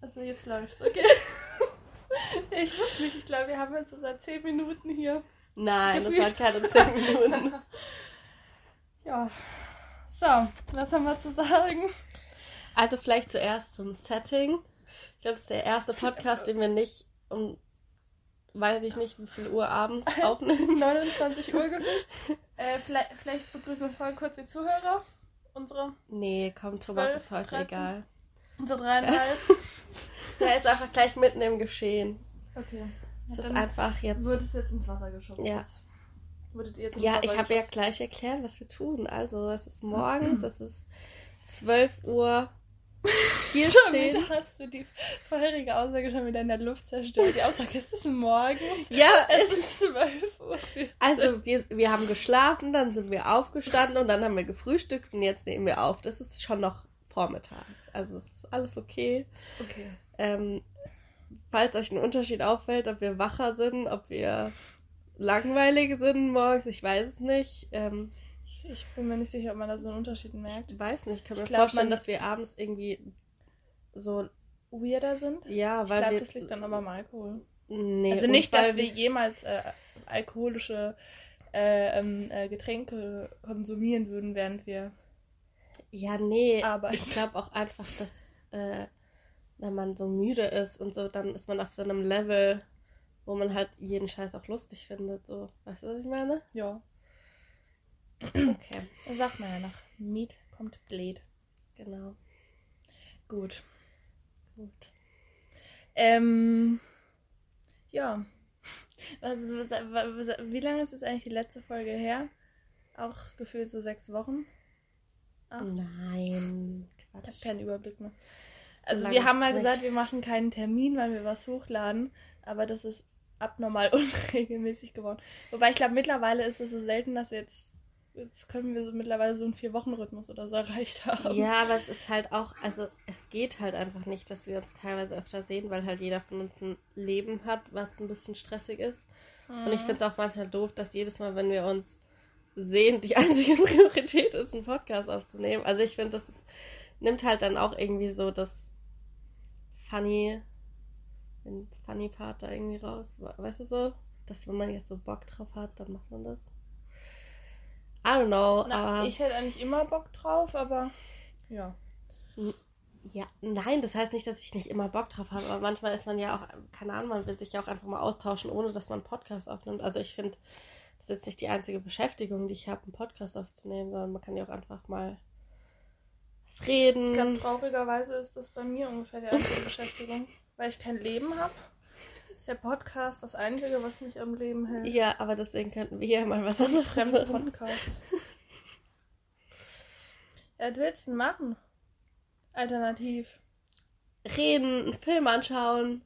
Also jetzt läuft's, okay. ich wusste nicht, ich glaube, wir haben jetzt so seit 10 Minuten hier. Nein, Gefühlt. das waren keine 10 Minuten. Ja. So, was haben wir zu sagen? Also vielleicht zuerst zum Setting. Ich glaube, das ist der erste Podcast, den wir nicht um, weiß ich nicht, wie viel Uhr abends aufnehmen. 29 Uhr gefühlt. Äh, vielleicht, vielleicht begrüßen wir voll kurz die Zuhörer. Unsere, Nee, komm, Thomas 12, ist heute 13. egal. Unsere dreieinhalb. Der ist einfach gleich mitten im Geschehen. Okay. Es Ja, ist einfach jetzt. Wird es jetzt ins Wasser geschoben? Ja. Würdet ihr jetzt ins Ja, Wasser ich habe ja gleich erklärt, was wir tun. Also, es ist morgens, es ist 12 Uhr Schon 14. wieder hast du die vorherige Aussage schon wieder in der Luft zerstört. Die Aussage ist es morgens. Ja, Es ist 12 Uhr. also wir, wir haben geschlafen, dann sind wir aufgestanden und dann haben wir gefrühstückt und jetzt nehmen wir auf. Das ist schon noch vormittags. Also es ist alles okay. Okay. Ähm, falls euch ein Unterschied auffällt, ob wir wacher sind, ob wir langweilig sind morgens, ich weiß es nicht. Ähm, Ich, ich bin mir nicht sicher, ob man da so einen Unterschied merkt. ich weiß nicht, ich kann Ich mir glaub, vorstellen, dass wir abends irgendwie so, Weirder sind. ja, Ich weil glaube, wir... das liegt dann aber am Alkohol. Nee, also nicht, dass wir jemals äh, alkoholische äh, ähm, äh, Getränke konsumieren würden, während wir Ja, nee, arbeiten. ich glaube auch einfach, dass äh, wenn man so müde ist und so, dann ist man auf so einem Level, wo man halt jeden Scheiß auch lustig findet. So, weißt du, was ich meine? Ja. Okay, Das sagt man ja nach Meat kommt Blät. genau. Gut. Gut. Ähm, ja. Also, was- was- wie lange ist jetzt eigentlich die letzte Folge her? Auch gefühlt so sechs Wochen? Ach. Nein, Ich habe Quatsch. keinen Überblick mehr. So Also wir haben mal nicht. gesagt, wir machen keinen Termin, weil wir was hochladen, aber das ist abnormal unregelmäßig geworden. Wobei ich glaube, mittlerweile ist es so selten, dass wir jetzt, jetzt können wir so mittlerweile so einen Vier-Wochen-Rhythmus oder so erreicht haben. Ja, aber es ist halt auch, also es geht halt einfach nicht, dass wir uns teilweise öfter sehen, weil halt jeder von uns ein Leben hat, was ein bisschen stressig ist. Und ich finde es auch manchmal doof, dass jedes Mal, wenn wir uns sehen, die einzige Priorität ist, einen Podcast aufzunehmen. Also ich finde, das ist, nimmt halt dann auch irgendwie so das Funny, den Funny Part da irgendwie raus. Weißt du so? Dass wenn man jetzt so Bock drauf hat, dann macht man das. I don't know, Na, aber... ich hätte eigentlich immer Bock drauf, aber ja. Ja, nein, das heißt nicht, dass ich nicht immer Bock drauf habe, aber manchmal ist man ja auch, keine Ahnung, man will sich ja auch einfach mal austauschen, ohne dass man einen Podcast aufnimmt. Also ich finde, ist jetzt nicht die einzige Beschäftigung, die ich habe, einen Podcast aufzunehmen, sondern man kann ja auch einfach mal was reden. Ich glaube, traurigerweise ist das bei mir ungefähr die einzige Beschäftigung, weil ich kein Leben habe. Ist der Podcast das Einzige, was mich am Leben hält? ja, aber deswegen könnten wir ja mal was anderes Fremde machen. Podcasts. Ja, was willst du denn machen? Alternativ. Reden, einen Film anschauen.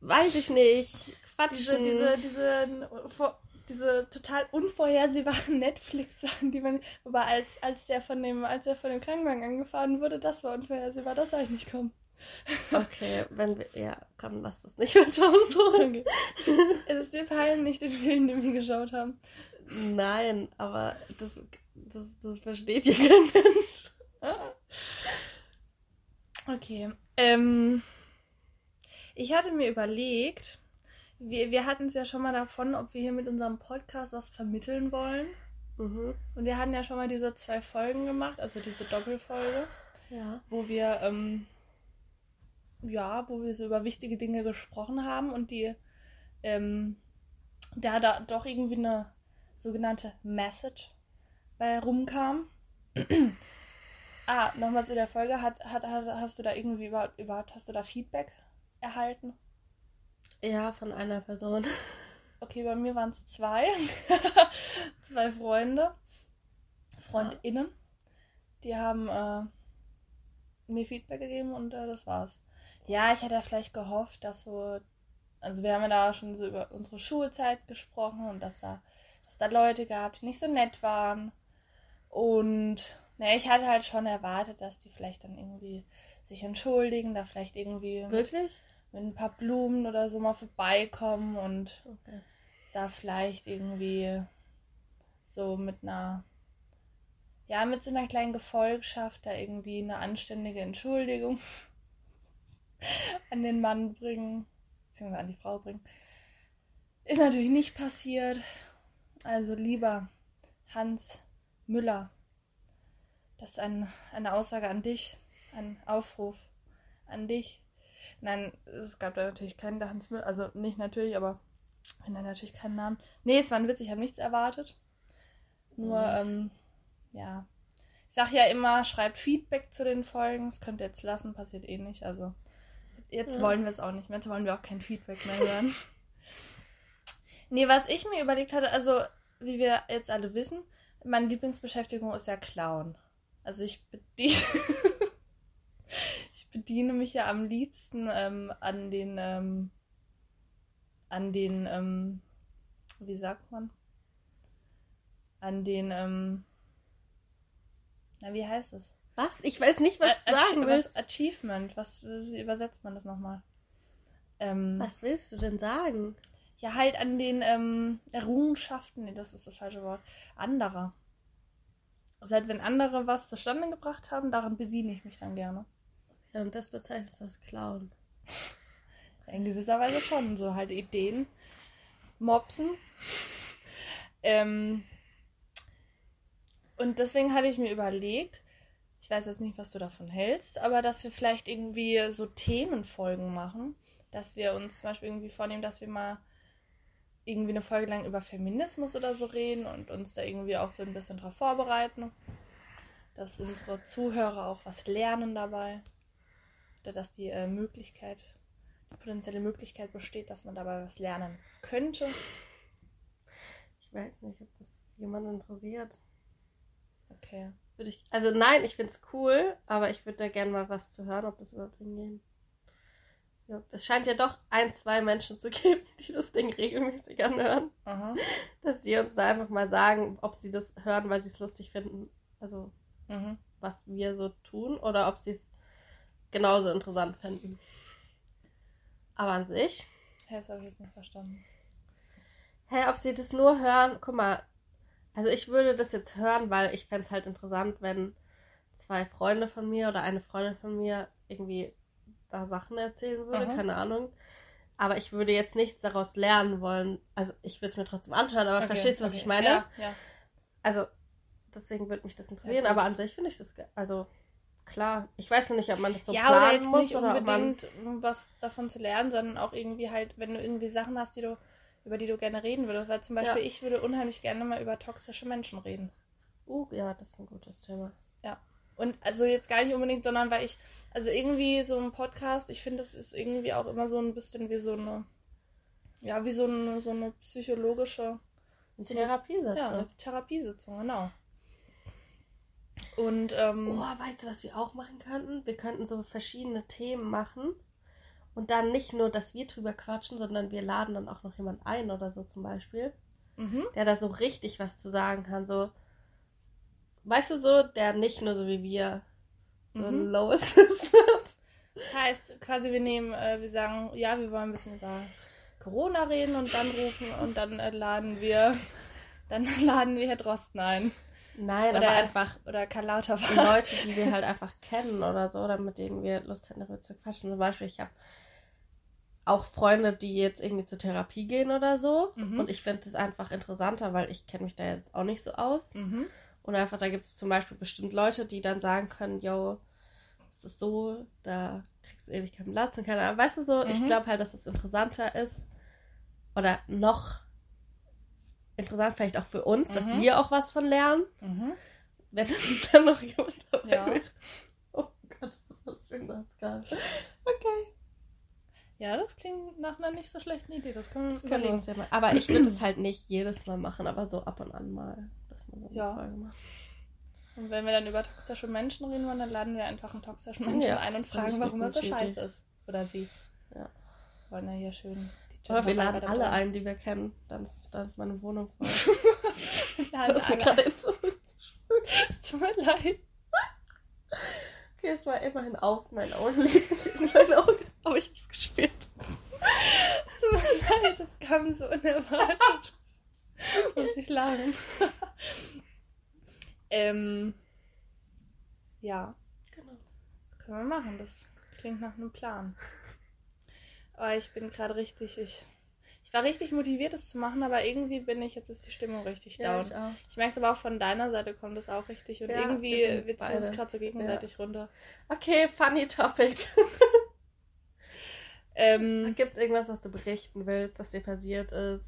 Weiß ich nicht. Diese, Quatschen. diese, diese, vor- diese total unvorhersehbaren Netflix-Sachen, die man. Wobei, als, als der von dem, als er von dem Krankenwagen angefahren wurde, das war unvorhersehbar, das sah ich nicht kommen. Okay, wenn wir. Ja, komm, lass das nicht weiter ausholen. Okay. es ist dir peinlich, den Film, den wir geschaut haben. Nein, aber das, das, das versteht ja kein Mensch. Okay. Ähm, ich hatte mir überlegt, wir, wir hatten es ja schon mal davon, ob wir hier mit unserem Podcast was vermitteln wollen. Mhm. Und wir hatten ja schon mal diese zwei Folgen gemacht, also diese Doppelfolge, Ja. wo wir, ähm, ja, wo wir so über wichtige Dinge gesprochen haben und die, ähm, da da doch irgendwie eine sogenannte Message bei rumkam. ah, nochmal zu der Folge. Hat, hat, hast du da irgendwie überhaupt, überhaupt, hast du da Feedback erhalten? Ja, von einer Person. Okay, bei mir waren es zwei. zwei Freunde. FreundInnen. Die haben äh, mir Feedback gegeben und äh, das war's. Ja, ich hätte vielleicht gehofft, dass so. Also, wir haben ja da schon so über unsere Schulzeit gesprochen und dass da, dass da Leute gab, die nicht so nett waren. Und ne, ich hatte halt schon erwartet, dass die vielleicht dann irgendwie sich entschuldigen, da vielleicht irgendwie Wirklich? Mit ein paar Blumen oder so mal vorbeikommen und Okay. da vielleicht irgendwie so mit einer, ja, mit so einer kleinen Gefolgschaft da irgendwie eine anständige Entschuldigung an den Mann bringen, beziehungsweise an die Frau bringen. Ist natürlich nicht passiert. Also lieber Hans Müller, das ist ein, eine Aussage an dich, ein Aufruf an dich. Nein, es gab da natürlich keinen Müller, also nicht natürlich, aber wenn er natürlich keinen Namen. Nee, es war ein Witz, ich habe nichts erwartet. Nur, mhm. ähm, ja. Ich sag ja immer, schreibt Feedback zu den Folgen. Das könnt ihr jetzt lassen, passiert eh nicht. Also, jetzt ja. wollen wir es auch nicht mehr. Jetzt wollen wir auch kein Feedback mehr hören. nee, was ich mir überlegt hatte, also, wie wir jetzt alle wissen, meine Lieblingsbeschäftigung ist ja Clown. Also, ich bediene. Bediene mich ja am liebsten ähm, an den. Ähm, an den. Ähm, wie sagt man? An den. Ähm, na, wie heißt es? Was? Ich weiß nicht, was du sagen willst. Was Achievement. Was wie übersetzt man das nochmal? Ähm, was willst du denn sagen? Ja, halt an den ähm, Errungenschaften, nee, das ist das falsche Wort, anderer. Seit wenn andere was zustande gebracht haben, daran bediene ich mich dann gerne. Und das bezeichnet als Clown. In gewisser Weise schon. So halt Ideen mopsen. Ähm, und deswegen hatte ich mir überlegt, ich weiß jetzt nicht, was du davon hältst, aber dass wir vielleicht irgendwie so Themenfolgen machen, dass wir uns zum Beispiel irgendwie vornehmen, dass wir mal irgendwie eine Folge lang über Feminismus oder so reden und uns da irgendwie auch so ein bisschen drauf vorbereiten, dass unsere Zuhörer auch was lernen dabei oder dass die äh, Möglichkeit, die potenzielle Möglichkeit besteht, dass man dabei was lernen könnte. Ich weiß nicht, ob das jemand interessiert. Okay. Würde ich, also nein, ich finde es cool, aber ich würde da gerne mal was zu hören, ob das überhaupt hingehen. Ja, es scheint ja doch ein, zwei Menschen zu geben, die das Ding regelmäßig anhören. Aha. Dass die uns da einfach mal sagen, ob sie das hören, weil sie es lustig finden. Also, mhm. was wir so tun, oder ob sie es genauso interessant finden. Aber an sich. Hä, das habe ich jetzt nicht verstanden. Hä, hey, ob sie das nur hören, guck mal, also ich würde das jetzt hören, weil ich fände es halt interessant, wenn zwei Freunde von mir oder eine Freundin von mir irgendwie da Sachen erzählen würde, mhm. keine Ahnung. Aber ich würde jetzt nichts daraus lernen wollen. Also ich würde es mir trotzdem anhören, aber okay, verstehst du, was okay. ich meine? Ja, ja. Also deswegen würde mich das interessieren. Ja, aber an sich finde ich das, also klar. Ich weiß noch nicht, ob man das so ja, planen oder jetzt muss nicht oder unbedingt man... was davon zu lernen, sondern auch irgendwie halt, wenn du irgendwie Sachen hast, die du über die du gerne reden würdest. Weil zum Beispiel ja. ich würde unheimlich gerne mal über toxische Menschen reden. Uh, ja, das ist ein gutes Thema. Ja. Und also jetzt gar nicht unbedingt, sondern weil ich, also irgendwie so ein Podcast, ich finde, das ist irgendwie auch immer so ein bisschen wie so eine, ja, wie so eine, so eine psychologische Therapiesitzung. Ja, eine Therapiesitzung, genau. Und, ähm, Oh, weißt du, was wir auch machen könnten? Wir könnten so verschiedene Themen machen und dann nicht nur, dass wir drüber quatschen, sondern wir laden dann auch noch jemand ein oder so zum Beispiel, mhm. der da so richtig was zu sagen kann. So, weißt du so, der nicht nur so wie wir so mhm. low ist. das heißt, quasi wir nehmen, äh, wir sagen, ja, wir wollen ein bisschen über Corona reden und dann rufen und dann äh, laden wir, dann laden wir Herr Drosten ein. Nein, oder, einfach. Oder Karl Lauterbach. Leute, die wir halt einfach kennen oder so, oder mit denen wir Lust hätten, darüber zu quatschen. Zum Beispiel, ich habe auch Freunde, die jetzt irgendwie zur Therapie gehen oder so. Mhm. Und ich finde es einfach interessanter, weil ich kenne mich da jetzt auch nicht so aus. Mhm. Und einfach, da gibt es zum Beispiel bestimmt Leute, die dann sagen können, yo, es ist so, da kriegst du ewig keinen Platz und keine Ahnung. Weißt du so, mhm. ich glaube halt, dass es interessanter ist oder noch interessant vielleicht auch für uns, dass mhm. wir auch was von lernen. Mhm. Wenn es dann noch jemand dabei ja. wäre. Oh Gott, was für ein Satzgal? Okay. Ja, das klingt nach einer nicht so schlechten Idee. Das können wir uns ja mal. Aber ich würde es halt nicht jedes Mal machen, aber so ab und an mal, dass man so eine ja. Folge macht. Und wenn wir dann über toxische Menschen reden wollen, dann laden wir einfach einen toxischen Menschen ja, ein und fragen, warum er so scheiße ist. Oder sie. Ja. Wollen ja hier schön. Aber wir laden alle ein, die wir kennen. Dann ist, dann ist meine Wohnung voll. das ist mir gerade Es tut mir leid. Okay, es war immerhin auf mein Auge. Aber ich hab's gespielt. Es tut mir leid, das kam so unerwartet. Muss ich lachen. ähm. Ja. Genau. Das können wir machen. Das klingt nach einem Plan. Oh, ich bin gerade richtig. Ich, ich war richtig motiviert, das zu machen, aber irgendwie bin ich, jetzt ist die Stimmung richtig Ja, down. ich auch. Ich merke es aber auch von deiner Seite kommt es auch richtig. Und Ja, irgendwie wir wir ziehen uns gerade so gegenseitig runter. Okay, funny topic. Ähm, Gibt es irgendwas, was du berichten willst, was dir passiert ist?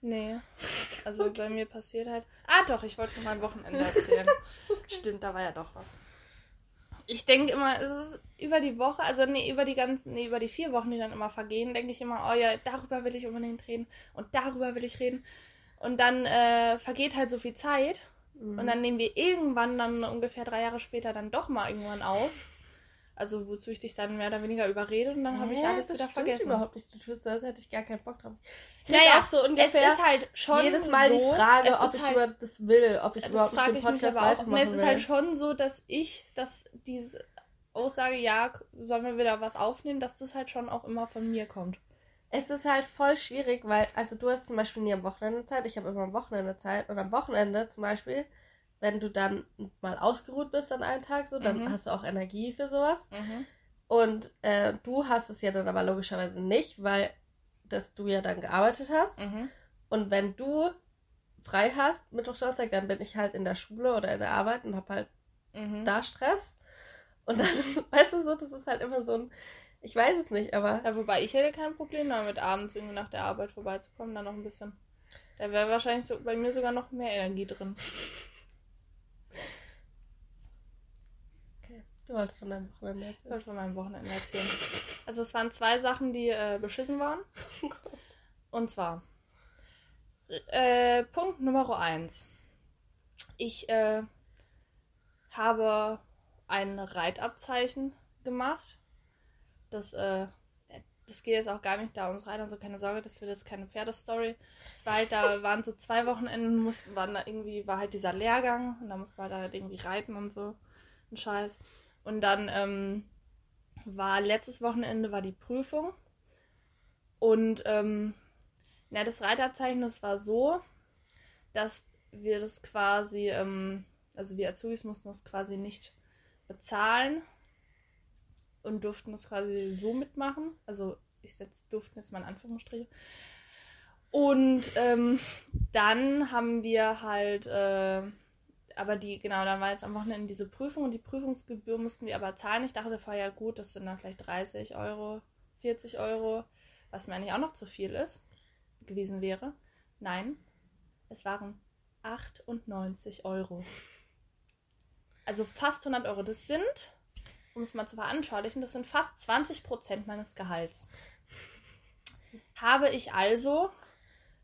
nee. Also bei mir passiert halt. Ah doch, ich wollte von meinem Wochenende erzählen. Stimmt, da war ja doch was. Ich denke immer, es ist über die Woche, also nee, über die ganzen, nee, über die vier Wochen, die dann immer vergehen, denke ich immer, oh ja, darüber will ich unbedingt reden und darüber will ich reden. Und dann äh, vergeht halt so viel Zeit Mhm. und dann nehmen wir irgendwann dann ungefähr drei Jahre später dann doch mal irgendwann auf. Also wozu ich dich dann mehr oder weniger überrede und dann habe ich alles das wieder vergessen. überhaupt nicht. Du tust so, als hätte ich gar keinen Bock drauf. Ich Naja, auch so Es ungefähr ist halt schon jedes Mal so, die Frage, es ob ich halt, über das will, ob ich das überhaupt frage ich mich aber auch. Es ist will. halt schon so, dass ich, dass diese Aussage, ja, sollen wir wieder was aufnehmen, dass das halt schon auch immer von mir kommt. Es ist halt voll schwierig, weil, also du hast zum Beispiel nie am Wochenende Zeit, ich habe immer am Wochenende Zeit. Und am Wochenende zum Beispiel, wenn du dann mal ausgeruht bist an einem Tag, so, dann Mhm. hast du auch Energie für sowas. Und äh, du hast es ja dann aber logischerweise nicht, weil dass du ja dann gearbeitet hast. Mhm. Und wenn du frei hast, Mittwoch, Donnerstag, dann bin ich halt in der Schule oder in der Arbeit und habe halt Mhm. da Stress. Und dann, weißt du so, das ist halt immer so ein, ich weiß es nicht, aber Ja, wobei ich hätte kein Problem damit, abends irgendwie nach der Arbeit vorbeizukommen, dann noch ein bisschen. Da wäre wahrscheinlich so bei mir sogar noch mehr Energie drin. du wolltest von deinem Wochenende Ich erzählen. wollte von meinem Wochenende erzählen. Also es waren zwei Sachen, die äh, beschissen waren. Und zwar äh, Punkt Nummer eins. Ich äh, habe ein Reitabzeichen gemacht. Das, äh, das geht jetzt auch gar nicht da ums Reiten, also keine Sorge, das wird jetzt keine Pferdestory. Es war halt, da waren so zwei Wochenenden, mussten, waren da irgendwie, war halt dieser Lehrgang und da mussten wir halt irgendwie reiten und so. Ein Scheiß. Und dann ähm, war letztes Wochenende war die Prüfung. Und ähm, na, das Reitabzeichen, das war so, dass wir das quasi, ähm, also wir Azubis mussten das quasi nicht bezahlen und durften das quasi so mitmachen. Also ich setze durften jetzt mal in Anführungsstriche. Und ähm, dann haben wir halt, äh, aber die, genau, dann war jetzt am Wochenende diese Prüfung und die Prüfungsgebühr mussten wir aber zahlen. Ich dachte vorher, ja gut, das sind dann vielleicht 30 Euro, 40 Euro, was mir eigentlich auch noch zu viel ist, gewesen wäre. Nein, es waren 98 Euro. Also fast 100 Euro. Das sind, um es mal zu veranschaulichen, das sind fast 20 Prozent meines Gehalts. Habe ich also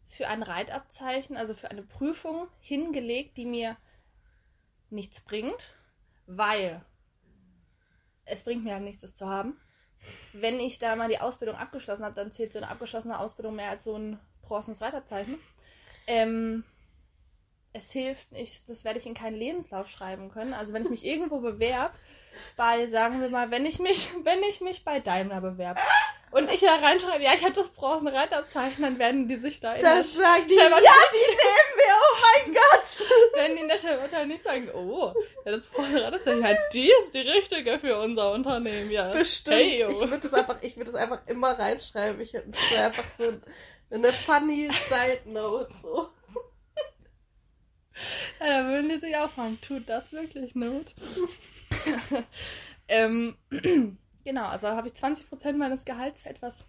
für ein Reitabzeichen, also für eine Prüfung hingelegt, die mir nichts bringt, weil es bringt mir halt nichts, das zu haben. Wenn ich da mal die Ausbildung abgeschlossen habe, dann zählt so eine abgeschlossene Ausbildung mehr als so ein bronzenes Reitabzeichen. Ähm, es hilft nicht, das werde ich in keinen Lebenslauf schreiben können. Also wenn ich mich irgendwo bewerbe, bei, sagen wir mal, wenn ich mich, wenn ich mich bei Daimler bewerbe und ich da reinschreibe, ja, ich habe das bronzene Reitabzeichen, dann werden die sich da in Dann der sagen die, ja, die nehmen wir, oh mein Gott. werden die in der Stellvertretung nicht sagen, oh, ja, das bronzene Reitabzeichen, ja, die ist die richtige für unser Unternehmen, ja. Bestimmt. Hey, yo. ich würde das einfach, ich würde das einfach immer reinschreiben. Ich hätte einfach so eine funny Side Note so. Ja, da würden die sich auch fragen, tut das wirklich Not? ähm, genau, also habe ich 20% meines Gehalts für etwas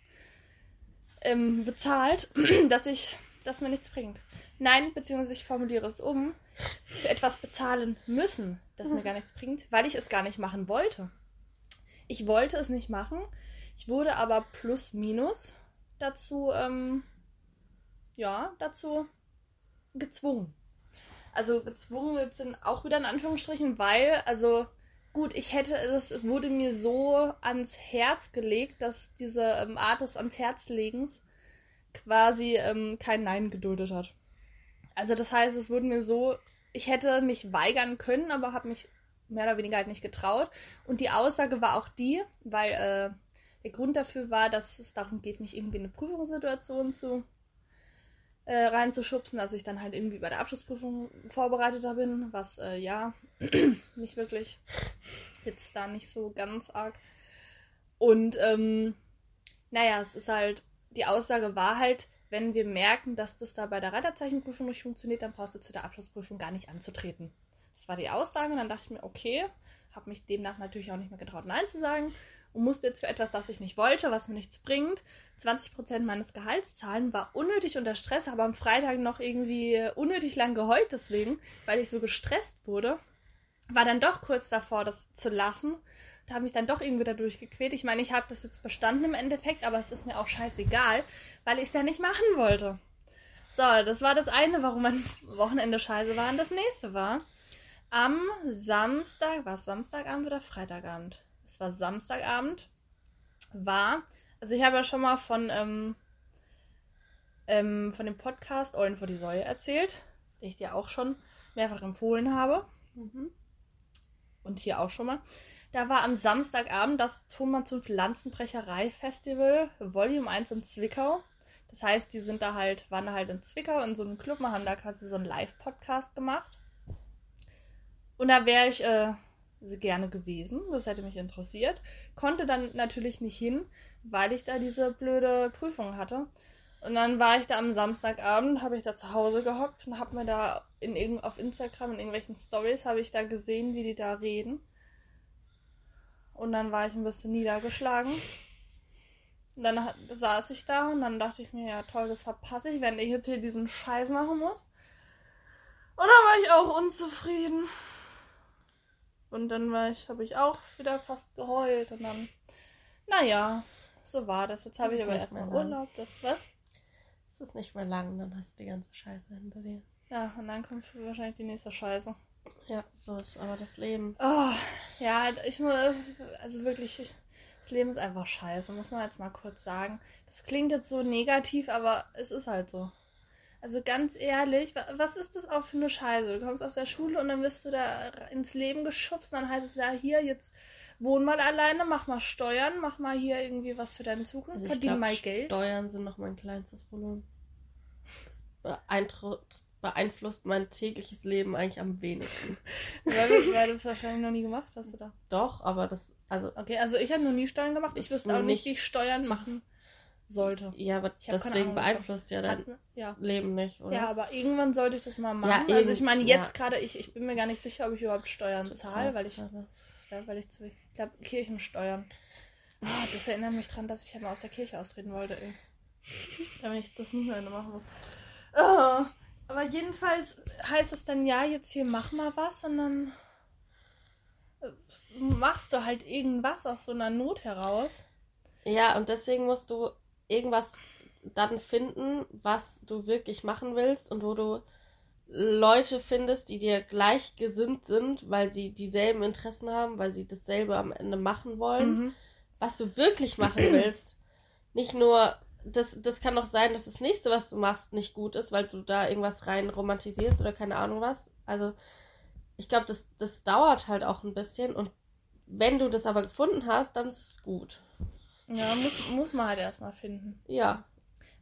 ähm, bezahlt, dass ich, das mir nichts bringt. Nein, beziehungsweise ich formuliere es um, für etwas bezahlen müssen, das mir gar nichts bringt, weil ich es gar nicht machen wollte. Ich wollte es nicht machen, ich wurde aber plus minus dazu, ähm, ja, dazu gezwungen. Also gezwungen sind auch wieder in Anführungsstrichen, weil, also gut, ich hätte, es wurde mir so ans Herz gelegt, dass diese ähm, Art des ans Herz legens quasi ähm, kein Nein geduldet hat. Also das heißt, es wurde mir so, ich hätte mich weigern können, aber habe mich mehr oder weniger halt nicht getraut. Und die Aussage war auch die, weil äh, der Grund dafür war, dass es darum geht, mich irgendwie in eine Prüfungssituation zu äh, reinzuschubsen, dass ich dann halt irgendwie bei der Abschlussprüfung vorbereiteter bin, was äh, ja nicht wirklich jetzt da nicht so ganz arg Und ähm, naja, es ist halt, die Aussage war halt, wenn wir merken, dass das da bei der Reiterzeichenprüfung nicht funktioniert, dann brauchst du zu der Abschlussprüfung gar nicht anzutreten. Das war die Aussage und dann dachte ich mir, okay, habe mich demnach natürlich auch nicht mehr getraut, Nein zu sagen und musste jetzt für etwas, das ich nicht wollte, was mir nichts bringt, 20% meines Gehalts zahlen, war unnötig unter Stress, habe am Freitag noch irgendwie unnötig lang geheult deswegen, weil ich so gestresst wurde. War dann doch kurz davor, das zu lassen. Da habe ich dann doch irgendwie dadurch gequält. Ich meine, ich habe das jetzt bestanden im Endeffekt, aber es ist mir auch scheißegal, weil ich es ja nicht machen wollte. So, das war das eine, warum mein Wochenende scheiße war. Und das nächste war, am Samstag, war es Samstagabend oder Freitagabend? Es war Samstagabend, war, also ich habe ja schon mal von, ähm, ähm, von dem Podcast Eulen vor die Säue erzählt, den ich dir auch schon mehrfach empfohlen habe. Mhm. Und hier auch schon mal. Da war am Samstagabend das Thomas und Pflanzenbrecherei Festival Volume 1 in Zwickau. Das heißt, die sind da halt, waren da halt in Zwickau in so einem Club und haben da quasi so einen Live-Podcast gemacht. Und da wäre ich äh, gerne gewesen. Das hätte mich interessiert. Konnte dann natürlich nicht hin, weil ich da diese blöde Prüfung hatte. Und dann war ich da am Samstagabend, habe ich da zu Hause gehockt und habe mir da in, auf Instagram in irgendwelchen Stories habe ich da gesehen, wie die da reden. Und dann war ich ein bisschen niedergeschlagen. Und dann saß ich da und dann dachte ich mir, ja toll, das verpasse ich, wenn ich jetzt hier diesen Scheiß machen muss. Und dann war ich auch unzufrieden. Und dann war ich, habe ich auch wieder fast geheult und dann, naja, so war das. Jetzt habe ich aber erstmal Urlaub. Das was? Es ist nicht mehr lang, dann hast du die ganze Scheiße hinter dir. Ja, und dann kommt wahrscheinlich die nächste Scheiße. Ja, so ist aber das Leben. Oh, ja, ich muss, also wirklich, ich, das Leben ist einfach scheiße, muss man jetzt mal kurz sagen. Das klingt jetzt so negativ, aber es ist halt so. Also ganz ehrlich, was ist das auch für eine Scheiße? Du kommst aus der Schule und dann wirst du da ins Leben geschubst und dann heißt es ja hier, jetzt wohn mal alleine, mach mal Steuern, mach mal hier irgendwie was für deine Zukunft, also verdien glaub, mal Geld. Steuern sind noch mein kleinstes Problem. Das beeinflusst mein tägliches Leben eigentlich am wenigsten. weil, weil du es wahrscheinlich noch nie gemacht hast, oder? Doch, aber das, also. Okay, also ich habe noch nie Steuern gemacht. Ich wüsste auch nicht, wie ich Steuern machen sollte. Ja, aber deswegen beeinflusst ja dein ja. Leben nicht, oder? Ja, aber irgendwann sollte ich das mal machen. Ja, also ich meine, jetzt gerade, ich, ich bin mir gar nicht sicher, ob ich überhaupt Steuern zahle, weil ich, ja, weil ich zu, ich glaube, Kirchensteuern. Ah, das erinnert mich dran, dass ich ja mal aus der Kirche austreten wollte, ey. Damit ich das nicht mehr machen muss. Oh, aber jedenfalls heißt es dann, ja, jetzt hier mach mal was und dann äh, machst du halt irgendwas aus so einer Not heraus. Ja, und deswegen musst du irgendwas dann finden, was du wirklich machen willst und wo du Leute findest, die dir gleichgesinnt sind, weil sie dieselben Interessen haben, weil sie dasselbe am Ende machen wollen, mhm. was du wirklich machen willst. Nicht nur, das, das kann doch sein, dass das nächste, was du machst, nicht gut ist, weil du da irgendwas rein romantisierst oder keine Ahnung was. Also, ich glaube, das, das dauert halt auch ein bisschen und wenn du das aber gefunden hast, dann ist es gut. Ja, muss, muss man halt erstmal finden. Ja.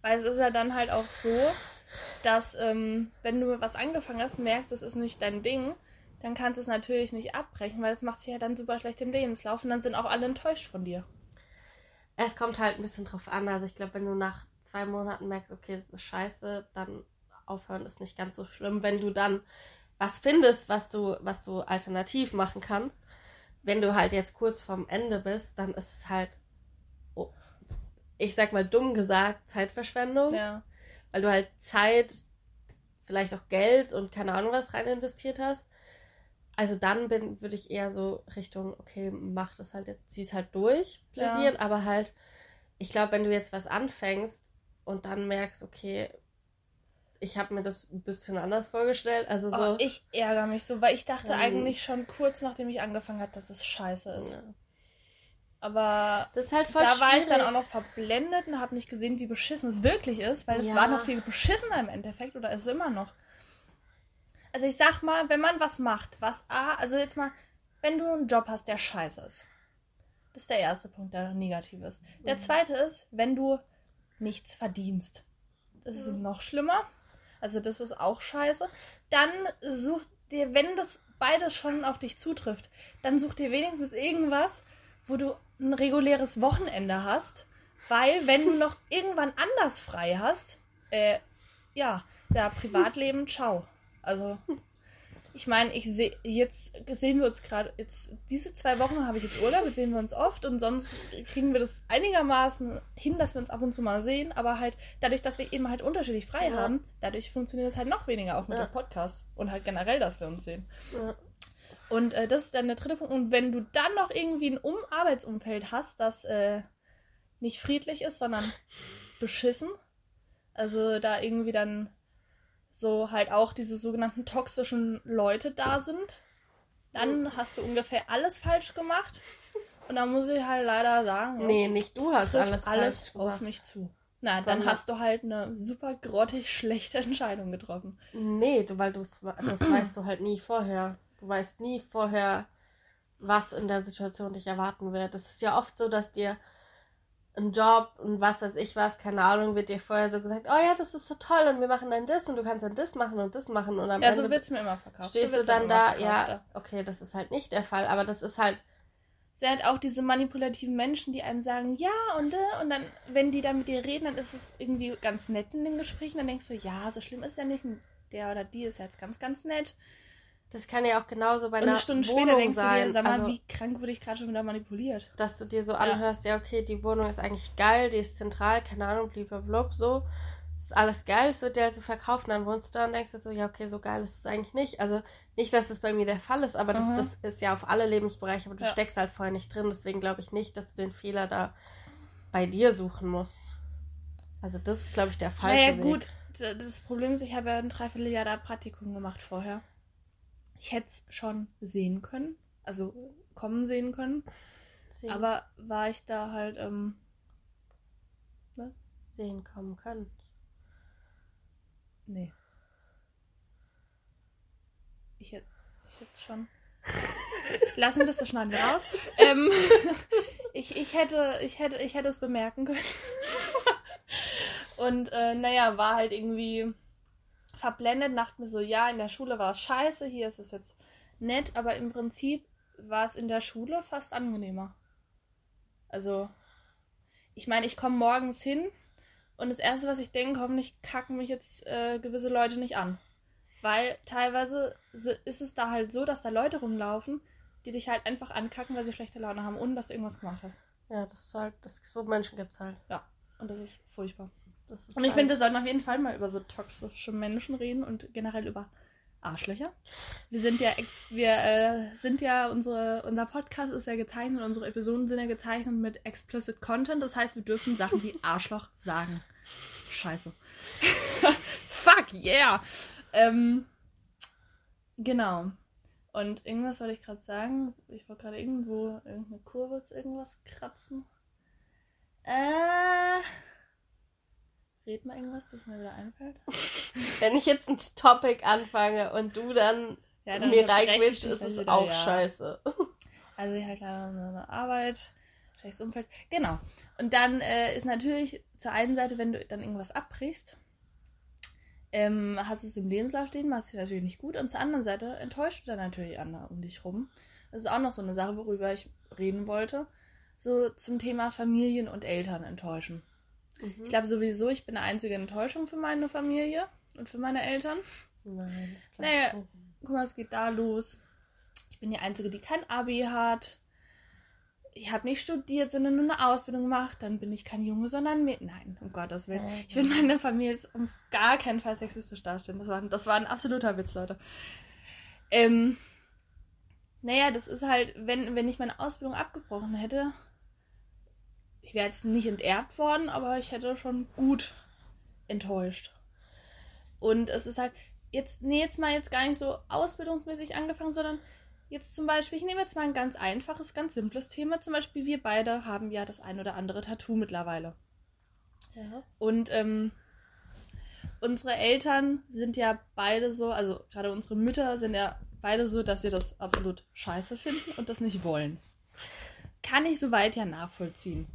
Weil es ist ja dann halt auch so, dass ähm, wenn du was angefangen hast, merkst, das ist nicht dein Ding, dann kannst du es natürlich nicht abbrechen, weil es macht sich ja dann super schlecht im Lebenslauf und dann sind auch alle enttäuscht von dir. Es kommt halt ein bisschen drauf an. Also ich glaube, wenn du nach zwei Monaten merkst, okay, das ist scheiße, dann aufhören ist nicht ganz so schlimm. Wenn du dann was findest, was du, was du alternativ machen kannst, wenn du halt jetzt kurz vorm Ende bist, dann ist es halt ich sag mal dumm gesagt, Zeitverschwendung. Ja. Weil du halt Zeit, vielleicht auch Geld und keine Ahnung was rein investiert hast. Also dann bin, würde ich eher so Richtung, okay, mach das halt jetzt, zieh's halt durch, plädieren, ja. aber halt, ich glaube, wenn du jetzt was anfängst und dann merkst, okay, ich habe mir das ein bisschen anders vorgestellt. Also so. Oh, ich ärgere mich so, weil ich dachte ähm, eigentlich schon kurz nachdem ich angefangen habe, dass es scheiße ist. Ja. Aber das ist halt voll da schwierig. war ich dann auch noch verblendet und habe nicht gesehen, wie beschissen es wirklich ist, weil es ja. war noch viel beschissener im Endeffekt oder ist es immer noch. Also ich sag mal, wenn man was macht, was A, also jetzt mal, wenn du einen Job hast, der scheiße ist. Das ist der erste Punkt, der negativ ist. Der mhm. zweite ist, wenn du nichts verdienst. Das ist mhm. noch schlimmer. Also das ist auch scheiße. Dann such dir, wenn das beides schon auf dich zutrifft, dann such dir wenigstens irgendwas, wo du ein reguläres Wochenende hast, weil wenn du noch irgendwann anders frei hast, äh, ja, der Privatleben, ciao. Also, ich meine, ich sehe, jetzt sehen wir uns gerade, jetzt, diese zwei Wochen habe ich jetzt Urlaub, jetzt sehen wir uns oft und sonst kriegen wir das einigermaßen hin, dass wir uns ab und zu mal sehen, aber halt dadurch, dass wir eben halt unterschiedlich frei ja. haben, dadurch funktioniert es halt noch weniger auch mit ja. dem Podcast und halt generell, dass wir uns sehen. Ja. Und äh, das ist dann der dritte Punkt. Und wenn du dann noch irgendwie ein um Arbeitsumfeld hast, das äh, nicht friedlich ist, sondern beschissen, also da irgendwie dann so halt auch diese sogenannten toxischen Leute da sind, dann hast du ungefähr alles falsch gemacht. Und da muss ich halt leider sagen, nee, nicht du hast alles, alles auf mich zu. Na, dann hast du halt eine super grottig schlechte Entscheidung getroffen. Nee, du, weil das weißt du halt nie vorher. Du weißt nie vorher, was in der Situation dich erwarten wird. Es ist ja oft so, dass dir ein Job und was weiß ich was, keine Ahnung, wird dir vorher so gesagt, oh ja, das ist so toll und wir machen dann das und du kannst dann das machen und das machen und am ja, Ende so wird's mir immer verkauft. Stehst so du dann da, ja, okay, das ist halt nicht der Fall, aber das ist halt Sie hat auch diese manipulativen Menschen, die einem sagen, ja und äh, und dann, wenn die dann mit dir reden, dann ist es irgendwie ganz nett in den Gesprächen. Dann denkst du, ja, so schlimm ist ja nicht. Der oder die ist jetzt ganz, ganz nett. Das kann ja auch genauso bei und einer Stunde Wohnung später denkst sein. du dir, sag mal, also, wie krank wurde ich gerade schon wieder manipuliert? Dass du dir so anhörst, ja. ja, okay, die Wohnung ist eigentlich geil, die ist zentral, keine Ahnung, blablabla, so. Das ist alles geil, es wird dir also verkauft, und dann wohnst du da und denkst du so, ja, okay, so geil ist es eigentlich nicht. Also nicht, dass das bei mir der Fall ist, aber das, mhm. das ist ja auf alle Lebensbereiche, aber du ja. steckst halt vorher nicht drin, deswegen glaube ich nicht, dass du den Fehler da bei dir suchen musst. Also das ist, glaube ich, der falsche naja, Weg. gut, das Problem ist, ich habe ja ein Dreivierteljahr da Praktikum gemacht vorher. Ich hätte es schon sehen können, also kommen sehen können. Sehen. Aber war ich da halt, ähm, was? Sehen kommen können. Nee. Ich hätte ich hätte schon. Lassen wir das, das schneiden wir raus. Ähm, ich, ich, hätte, ich, hätte, ich hätte es bemerken können. Und äh, naja, war halt irgendwie verblendet, dachte mir so, ja, in der Schule war es scheiße, hier ist es jetzt nett, aber im Prinzip war es in der Schule fast angenehmer. Also, ich meine, ich komme morgens hin und das Erste, was ich denke, hoffentlich kacken mich jetzt äh, gewisse Leute nicht an. Weil teilweise ist es da halt so, dass da Leute rumlaufen, die dich halt einfach ankacken, weil sie schlechte Laune haben, ohne dass du irgendwas gemacht hast. Ja, das ist halt, das, so Menschen gibt es halt. Ja, und das ist furchtbar und ich halt finde, wir sollten auf jeden Fall mal über so toxische Menschen reden und generell über Arschlöcher. Wir sind ja ex wir äh, sind ja unsere unser Podcast ist ja gezeichnet, unsere Episoden sind ja gezeichnet mit explicit Content, das heißt, wir dürfen Sachen wie Arschloch sagen. Scheiße. Fuck yeah. Ähm, genau. Und irgendwas wollte ich gerade sagen. Ich wollte gerade irgendwo irgendeine Kurve irgendwas kratzen. Äh Red mal irgendwas, bis mir wieder einfällt. Wenn ich jetzt ein Topic anfange und du dann, ja, dann mir reinquitscht, ist es auch ja. scheiße. Also ich habe gerade eine Arbeit, schlechtes Umfeld. Genau. Und dann äh, ist natürlich zur einen Seite, wenn du dann irgendwas abbrichst, ähm, hast du es im Lebenslauf stehen, machst dich natürlich nicht gut. Und zur anderen Seite enttäuscht du dann natürlich andere um dich rum. Das ist auch noch so eine Sache, worüber ich reden wollte. So zum Thema Familien und Eltern enttäuschen. Mhm. Ich glaube sowieso, ich bin eine einzige Enttäuschung für meine Familie und für meine Eltern. Nein, das naja, nicht. guck mal, es geht da los. Ich bin die Einzige, die kein Abi hat. Ich habe nicht studiert, sondern nur eine Ausbildung gemacht. Dann bin ich kein Junge, sondern Mädchen. Nein, um Gottes Willen. Mhm. Ich will meine Familie jetzt um gar keinen Fall sexistisch darstellen. Das war, das war ein absoluter Witz, Leute. Ähm, naja, das ist halt, wenn, wenn ich meine Ausbildung abgebrochen hätte, ich wäre jetzt nicht enterbt worden, aber ich hätte schon gut enttäuscht. Und es ist halt, jetzt, nee, jetzt mal jetzt gar nicht so ausbildungsmäßig angefangen, sondern jetzt zum Beispiel, ich nehme jetzt mal ein ganz einfaches, ganz simples Thema. Zum Beispiel, wir beide haben ja das ein oder andere Tattoo mittlerweile. Ja. Und ähm, unsere Eltern sind ja beide so, also gerade unsere Mütter sind ja beide so, dass sie das absolut scheiße finden und das nicht wollen. Kann ich soweit ja nachvollziehen.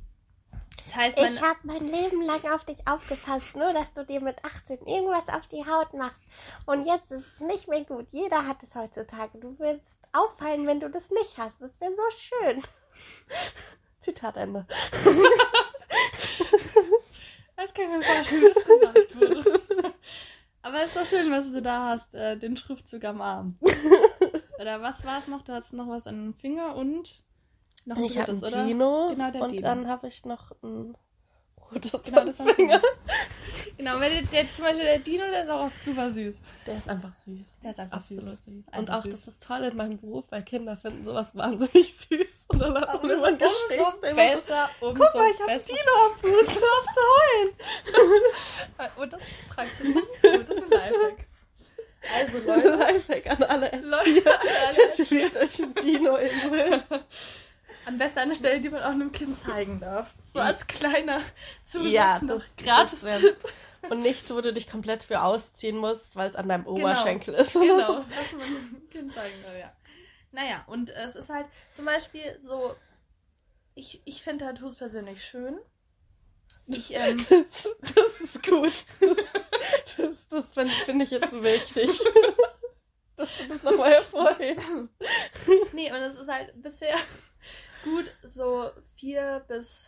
Das heißt, ich habe mein Leben lang auf dich aufgepasst, nur dass du dir mit 18 irgendwas auf die Haut machst. Und jetzt ist es nicht mehr gut. Jeder hat es heutzutage. Du willst auffallen, wenn du das nicht hast. Das wäre so schön. Zitat Ende. das kann ich mir vorstellen, wie das gesagt wurde. Aber es ist doch schön, was du da hast, äh, den Schriftzug am Arm. Oder was war es noch? Du hast noch was an den Finger und noch ein ich ein oder? Dino Genau, der und Dino. dann habe ich noch ein rotes Genau, Finger. Genau, weil der, der, zum Beispiel der Dino, der ist auch super süß. Der ist einfach süß. Der ist einfach süß. Absolut süß. Und Einfach auch süß. das ist toll in meinem Beruf, weil Kinder finden sowas wahnsinnig süß. Und dann hat man immer ein umso Gesprächsthema. so, besser, umso Guck mal, ich habe. Dino am Fuß, hör auf zu heulen. Und das ist praktisch, das ist gut, das ist ein Lifehack. Also Leute, Lifehack an alle Leute, Erzieher. alle Tätowiert euch ein Dino irgendwo. Am besten eine Stelle, die man auch einem Kind zeigen darf. So als kleiner Zusatz Ja, das- gratis das Tipp. Und nichts, wo du dich komplett für ausziehen musst, weil es an deinem Oberschenkel ist. oder Genau, so. was man dem Kind zeigen darf, ja. Naja, und äh, es ist halt zum Beispiel so, ich, ich finde Tattoos persönlich schön. Ich, ähm, Das, das ist gut. Das, das finde find ich jetzt wichtig. Dass du das nochmal hervorhebst. Nee, und es ist halt bisher gut, so vier bis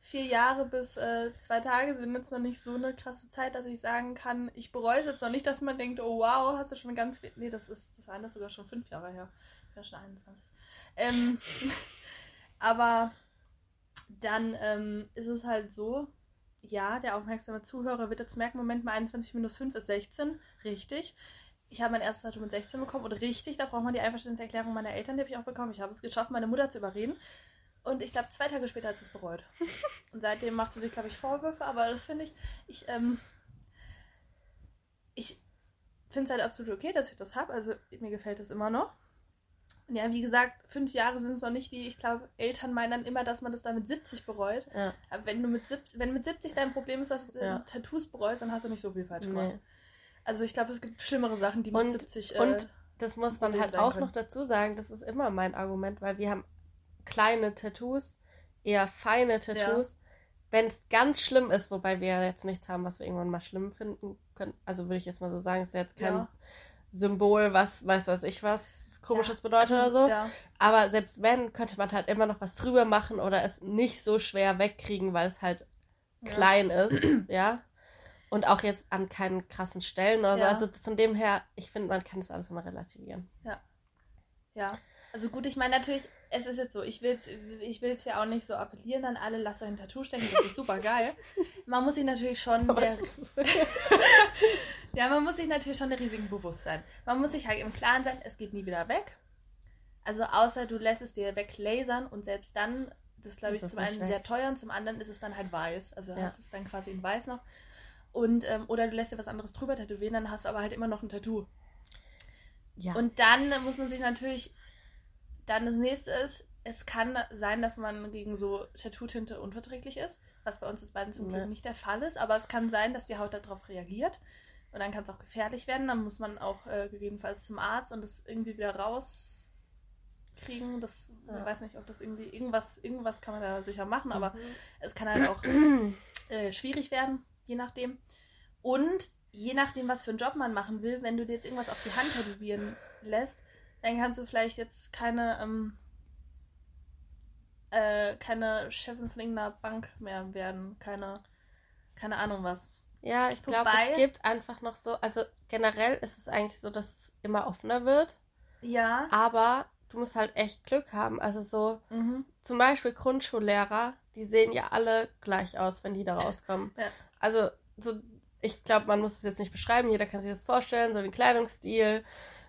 vier Jahre bis äh, zwei Tage sind jetzt noch nicht so eine krasse Zeit, dass ich sagen kann, ich bereue es jetzt noch nicht, dass man denkt, oh wow, hast du schon ganz viel. Nee, das ist das eine ist sogar schon fünf Jahre her. Ich bin schon 21. Ähm, aber dann ähm, ist es halt so, ja, der aufmerksame Zuhörer wird jetzt merken, Moment mal, 21 minus 5 ist 16. Richtig. Ich habe mein erstes Tattoo mit 16 bekommen und richtig, da braucht man die Einverständniserklärung meiner Eltern, die habe ich auch bekommen. Ich habe es geschafft, meine Mutter zu überreden. Und ich glaube, zwei Tage später hat sie es bereut. Und seitdem macht sie sich, glaube ich, Vorwürfe, aber das finde ich, ich, ähm, ich finde es halt absolut okay, dass ich das habe. Also mir gefällt das immer noch. Und ja, wie gesagt, fünf Jahre sind es noch nicht die, ich glaube, Eltern meinen dann immer, dass man das dann mit 70 bereut. Ja. Aber wenn du mit 70, wenn mit 70 dein Problem ist, dass du Ja. Tattoos bereust, dann hast du nicht so viel falsch gemacht. Nee. Also ich glaube, es gibt schlimmere Sachen, die mit Und- 70 und äh, Das muss man halt auch können. noch dazu sagen, das ist immer mein Argument, weil wir haben kleine Tattoos, eher feine Tattoos. Wenn es ganz schlimm ist, wobei wir ja jetzt nichts haben, was wir irgendwann mal schlimm finden können, also würde ich jetzt mal so sagen, ist jetzt kein Ja. Symbol, was weiß was ich was komisches Ja, bedeutet es oder so. Ja. Aber selbst wenn, könnte man halt immer noch was drüber machen oder es nicht so schwer wegkriegen, weil es halt Ja. klein ist, ja. Und auch jetzt an keinen krassen Stellen oder so. Ja. Also von dem her, ich finde, man kann das alles immer relativieren. Ja, also gut, ich meine natürlich, es ist jetzt so, ich will es ich will's ja auch nicht so appellieren an alle, lasst euch ein Tattoo stechen, das ist super geil. Man muss sich natürlich schon der, ja, man muss sich natürlich schon der Risiken bewusst sein. Man muss sich halt im Klaren sein, es geht nie wieder weg. Also außer du lässt es dir weglasern und selbst dann, das glaube ich Ist zum einen weg. sehr teuer und zum anderen ist es dann halt weiß. Also Ja. hast es dann quasi in weiß noch. Und, ähm, oder du lässt dir was anderes drüber tätowieren, dann hast du aber halt immer noch ein Tattoo. ja. Und dann muss man sich natürlich, dann das nächste ist, es kann sein, dass man gegen so Tattoo-Tinte unverträglich ist, was bei uns ist beiden zum Glück Nee. nicht der Fall ist, aber es kann sein, dass die Haut darauf reagiert und dann kann es auch gefährlich werden, dann muss man auch äh, gegebenenfalls zum Arzt und das irgendwie wieder rauskriegen, das, Ja. ich weiß nicht, ob das irgendwie, irgendwas, irgendwas kann man da sicher machen, aber Mhm. es kann halt auch äh, schwierig werden, je nachdem. Und je nachdem, was für einen Job man machen will, wenn du dir jetzt irgendwas auf die Hand tätowieren lässt, dann kannst du vielleicht jetzt keine, ähm, äh, keine Chefin von irgendeiner Bank mehr werden. Keine, keine Ahnung was. Ja, ich glaube, es gibt einfach noch so, also generell ist es eigentlich so, dass es immer offener wird, Ja. aber du musst halt echt Glück haben. Also so, Mhm. zum Beispiel Grundschullehrer, die sehen ja alle gleich aus, wenn die da rauskommen. Ja. Also, so, ich glaube, man muss es jetzt nicht beschreiben, jeder kann sich das vorstellen, so den Kleidungsstil,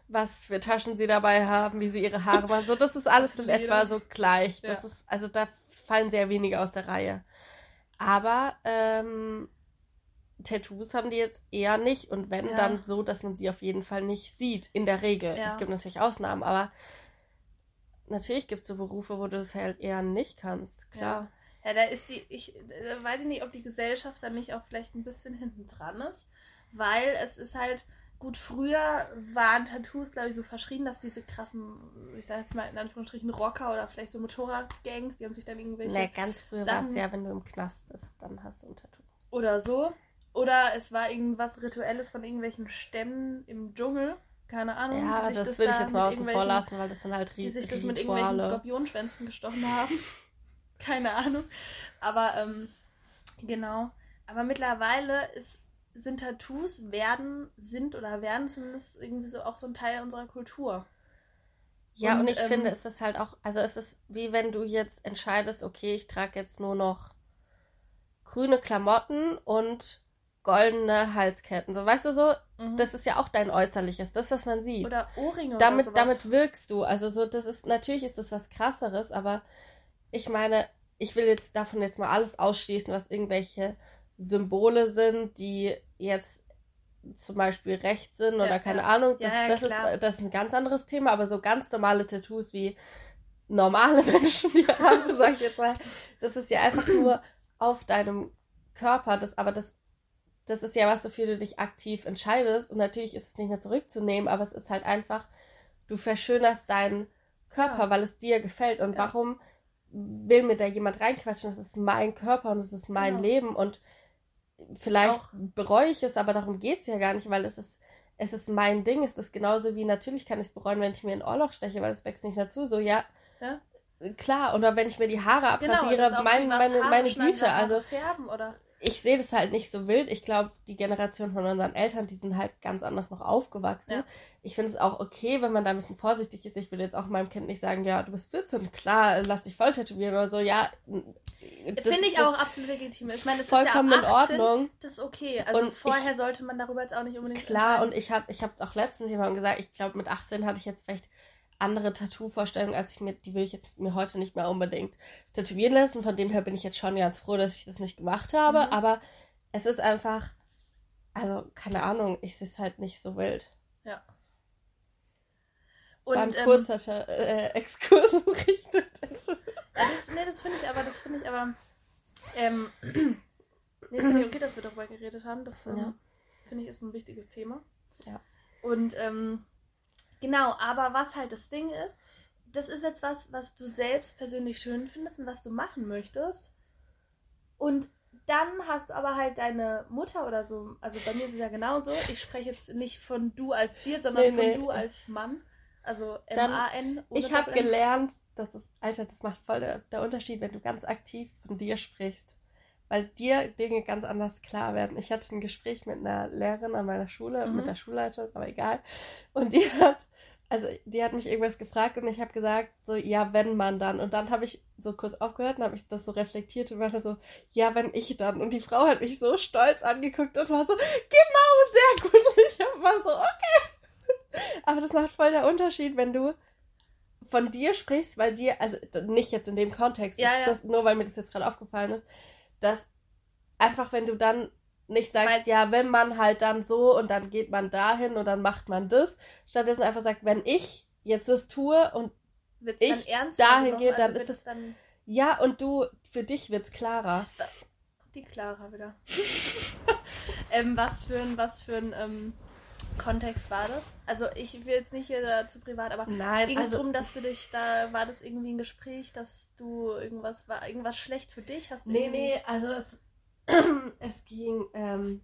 was für Taschen sie dabei haben, wie sie ihre Haare machen. So, das ist alles in etwa so gleich. Das Ja. ist, also da fallen sehr wenige aus der Reihe. Aber ähm, Tattoos haben die jetzt eher nicht und wenn Ja. dann so, dass man sie auf jeden Fall nicht sieht, in der Regel. Ja. Es gibt natürlich Ausnahmen, aber natürlich gibt es so Berufe, wo du es halt eher nicht kannst, klar. Ja, da ist die, ich da weiß ich nicht, ob die Gesellschaft dann nicht auch vielleicht ein bisschen hinten dran ist, weil es ist halt, gut, früher waren Tattoos, glaube ich, so verschrien, dass diese krassen, ich sage jetzt mal in Anführungsstrichen Rocker oder vielleicht so Motorradgangs, die haben sich dann irgendwelche Nee, ganz früher war es ja, wenn du im Knast bist, dann hast du ein Tattoo. oder so. Oder es war irgendwas Rituelles von irgendwelchen Stämmen im Dschungel. keine Ahnung. Ja, die sich das, würde ich da jetzt mal außen vor lassen, weil das sind halt Die riesige sich das mit irgendwelchen. Skorpionschwänzen gestochen haben. Keine Ahnung. Aber ähm, genau. Aber mittlerweile ist, sind Tattoos, werden, sind oder werden zumindest irgendwie so auch so ein Teil unserer Kultur. Ja, und, Und, ich ähm, finde, es ist halt auch, also es ist wie wenn du jetzt entscheidest, okay, ich trage jetzt nur noch grüne Klamotten und goldene Halsketten. So, weißt du so, das ist ja auch dein Äußerliches, das, was man sieht. Mhm. Oder Ohrringe damit, oder sowas. damit wirkst du. Also so, das ist, natürlich ist das was krasseres, aber ich meine, ich will jetzt davon jetzt mal alles ausschließen, was irgendwelche Symbole sind, die jetzt zum Beispiel recht sind Ja, oder keine ja. Ahnung. Ja, Das, ja, das, ist, das ist ein ganz anderes Thema, aber so ganz normale Tattoos wie normale Menschen, die haben, sag ich jetzt mal, das ist ja einfach nur auf deinem Körper, das, aber das, das ist ja was, wofür du dich aktiv entscheidest und natürlich ist es nicht mehr zurückzunehmen, aber es ist halt einfach, du verschönerst deinen Körper, Ja. weil es dir gefällt und Ja. warum will mir da jemand reinquatschen? Das ist mein Körper und es ist mein Genau. Leben und vielleicht Auch- bereue ich es, aber darum geht es ja gar nicht, weil es ist, es ist mein Ding, es ist genauso wie, natürlich kann ich es bereuen, wenn ich mir ein Ohrloch steche, weil es wächst nicht mehr zu, so, ja, Ja. klar, oder wenn ich mir die Haare Genau, abrasiere, das auch mein, meine, meine Güte, also färben oder ich sehe das halt nicht so wild. Ich glaube, die Generation von unseren Eltern, die sind halt ganz anders noch aufgewachsen. Ja. Ich finde es auch okay, wenn man da ein bisschen vorsichtig ist. Ich will jetzt auch meinem Kind nicht sagen, ja, du bist 14, klar, lass dich voll tätowieren oder so. Ja, das Finde ich auch das absolut legitim. Ich meine, es vollkommen ist ja ab in 18, Ordnung. Das ist okay. Also Und ich- vorher sollte man darüber jetzt auch nicht unbedingt Klar, und ich habe ich hab auch letztens jemandem gesagt, ich glaube, mit 18 hatte ich jetzt vielleicht andere Tattoo-Vorstellungen, als ich mir, die will ich jetzt mir heute nicht mehr unbedingt tätowieren lassen. Von dem her bin ich jetzt schon ganz froh, dass ich das nicht gemacht habe. Mhm. Aber es ist einfach, also keine Ahnung, ich sehe es halt nicht so wild. Ja. Es war ein Und, ähm, kurzer äh, Exkurs in Richtung Tattoo. Ja, das, nee, das finde ich aber, das finde ich aber. Ähm, nee, das finde ich okay, dass wir darüber geredet haben. Das ähm, Ja. finde ich ist ein wichtiges Thema. Ja. Und ähm, genau, aber was halt das Ding ist, das ist jetzt was, was du selbst persönlich schön findest und was du machen möchtest. Und dann hast du aber halt deine Mutter oder so, also bei mir ist es ja genauso. Ich spreche jetzt nicht von du als dir, sondern Nee, von nee. du als Mann. Also M-A-N. Ich habe gelernt, dass das, Alter, das macht voll der, der Unterschied, wenn du ganz aktiv von dir sprichst. Weil dir Dinge ganz anders klar werden. Ich hatte ein Gespräch mit einer Lehrerin an meiner Schule, Mhm. mit der Schulleitung, aber egal. Und die hat, also die hat mich irgendwas gefragt und ich habe gesagt, so, ja, wenn man dann. Und dann habe ich so kurz aufgehört und habe ich das so reflektiert und war dann so, ja, wenn ich dann. Und die Frau hat mich so stolz angeguckt und war so, genau, sehr gut. Und ich war so, okay. Aber das macht voll der Unterschied, wenn du von dir sprichst, weil dir, also nicht jetzt in dem Kontext, Ja, ja. Das, nur weil mir das jetzt gerade aufgefallen ist, dass einfach, wenn du dann nicht sagst, Weil- ja, wenn man halt dann so und dann geht man dahin und dann macht man das, stattdessen einfach sagt, wenn ich jetzt das tue und ich dahin gehe, Also dann wird ist es- dann ja, und du, für dich wird's klarer. die Clara wieder. ähm, was für ein, was für ein ähm, Kontext war das? Also ich will jetzt nicht hier zu privat, aber Nein, ging es also, darum, dass du dich da war das irgendwie ein Gespräch, dass du irgendwas war irgendwas schlecht für dich? Hast du Nee, irgendwie... nee, also es, es ging, ähm,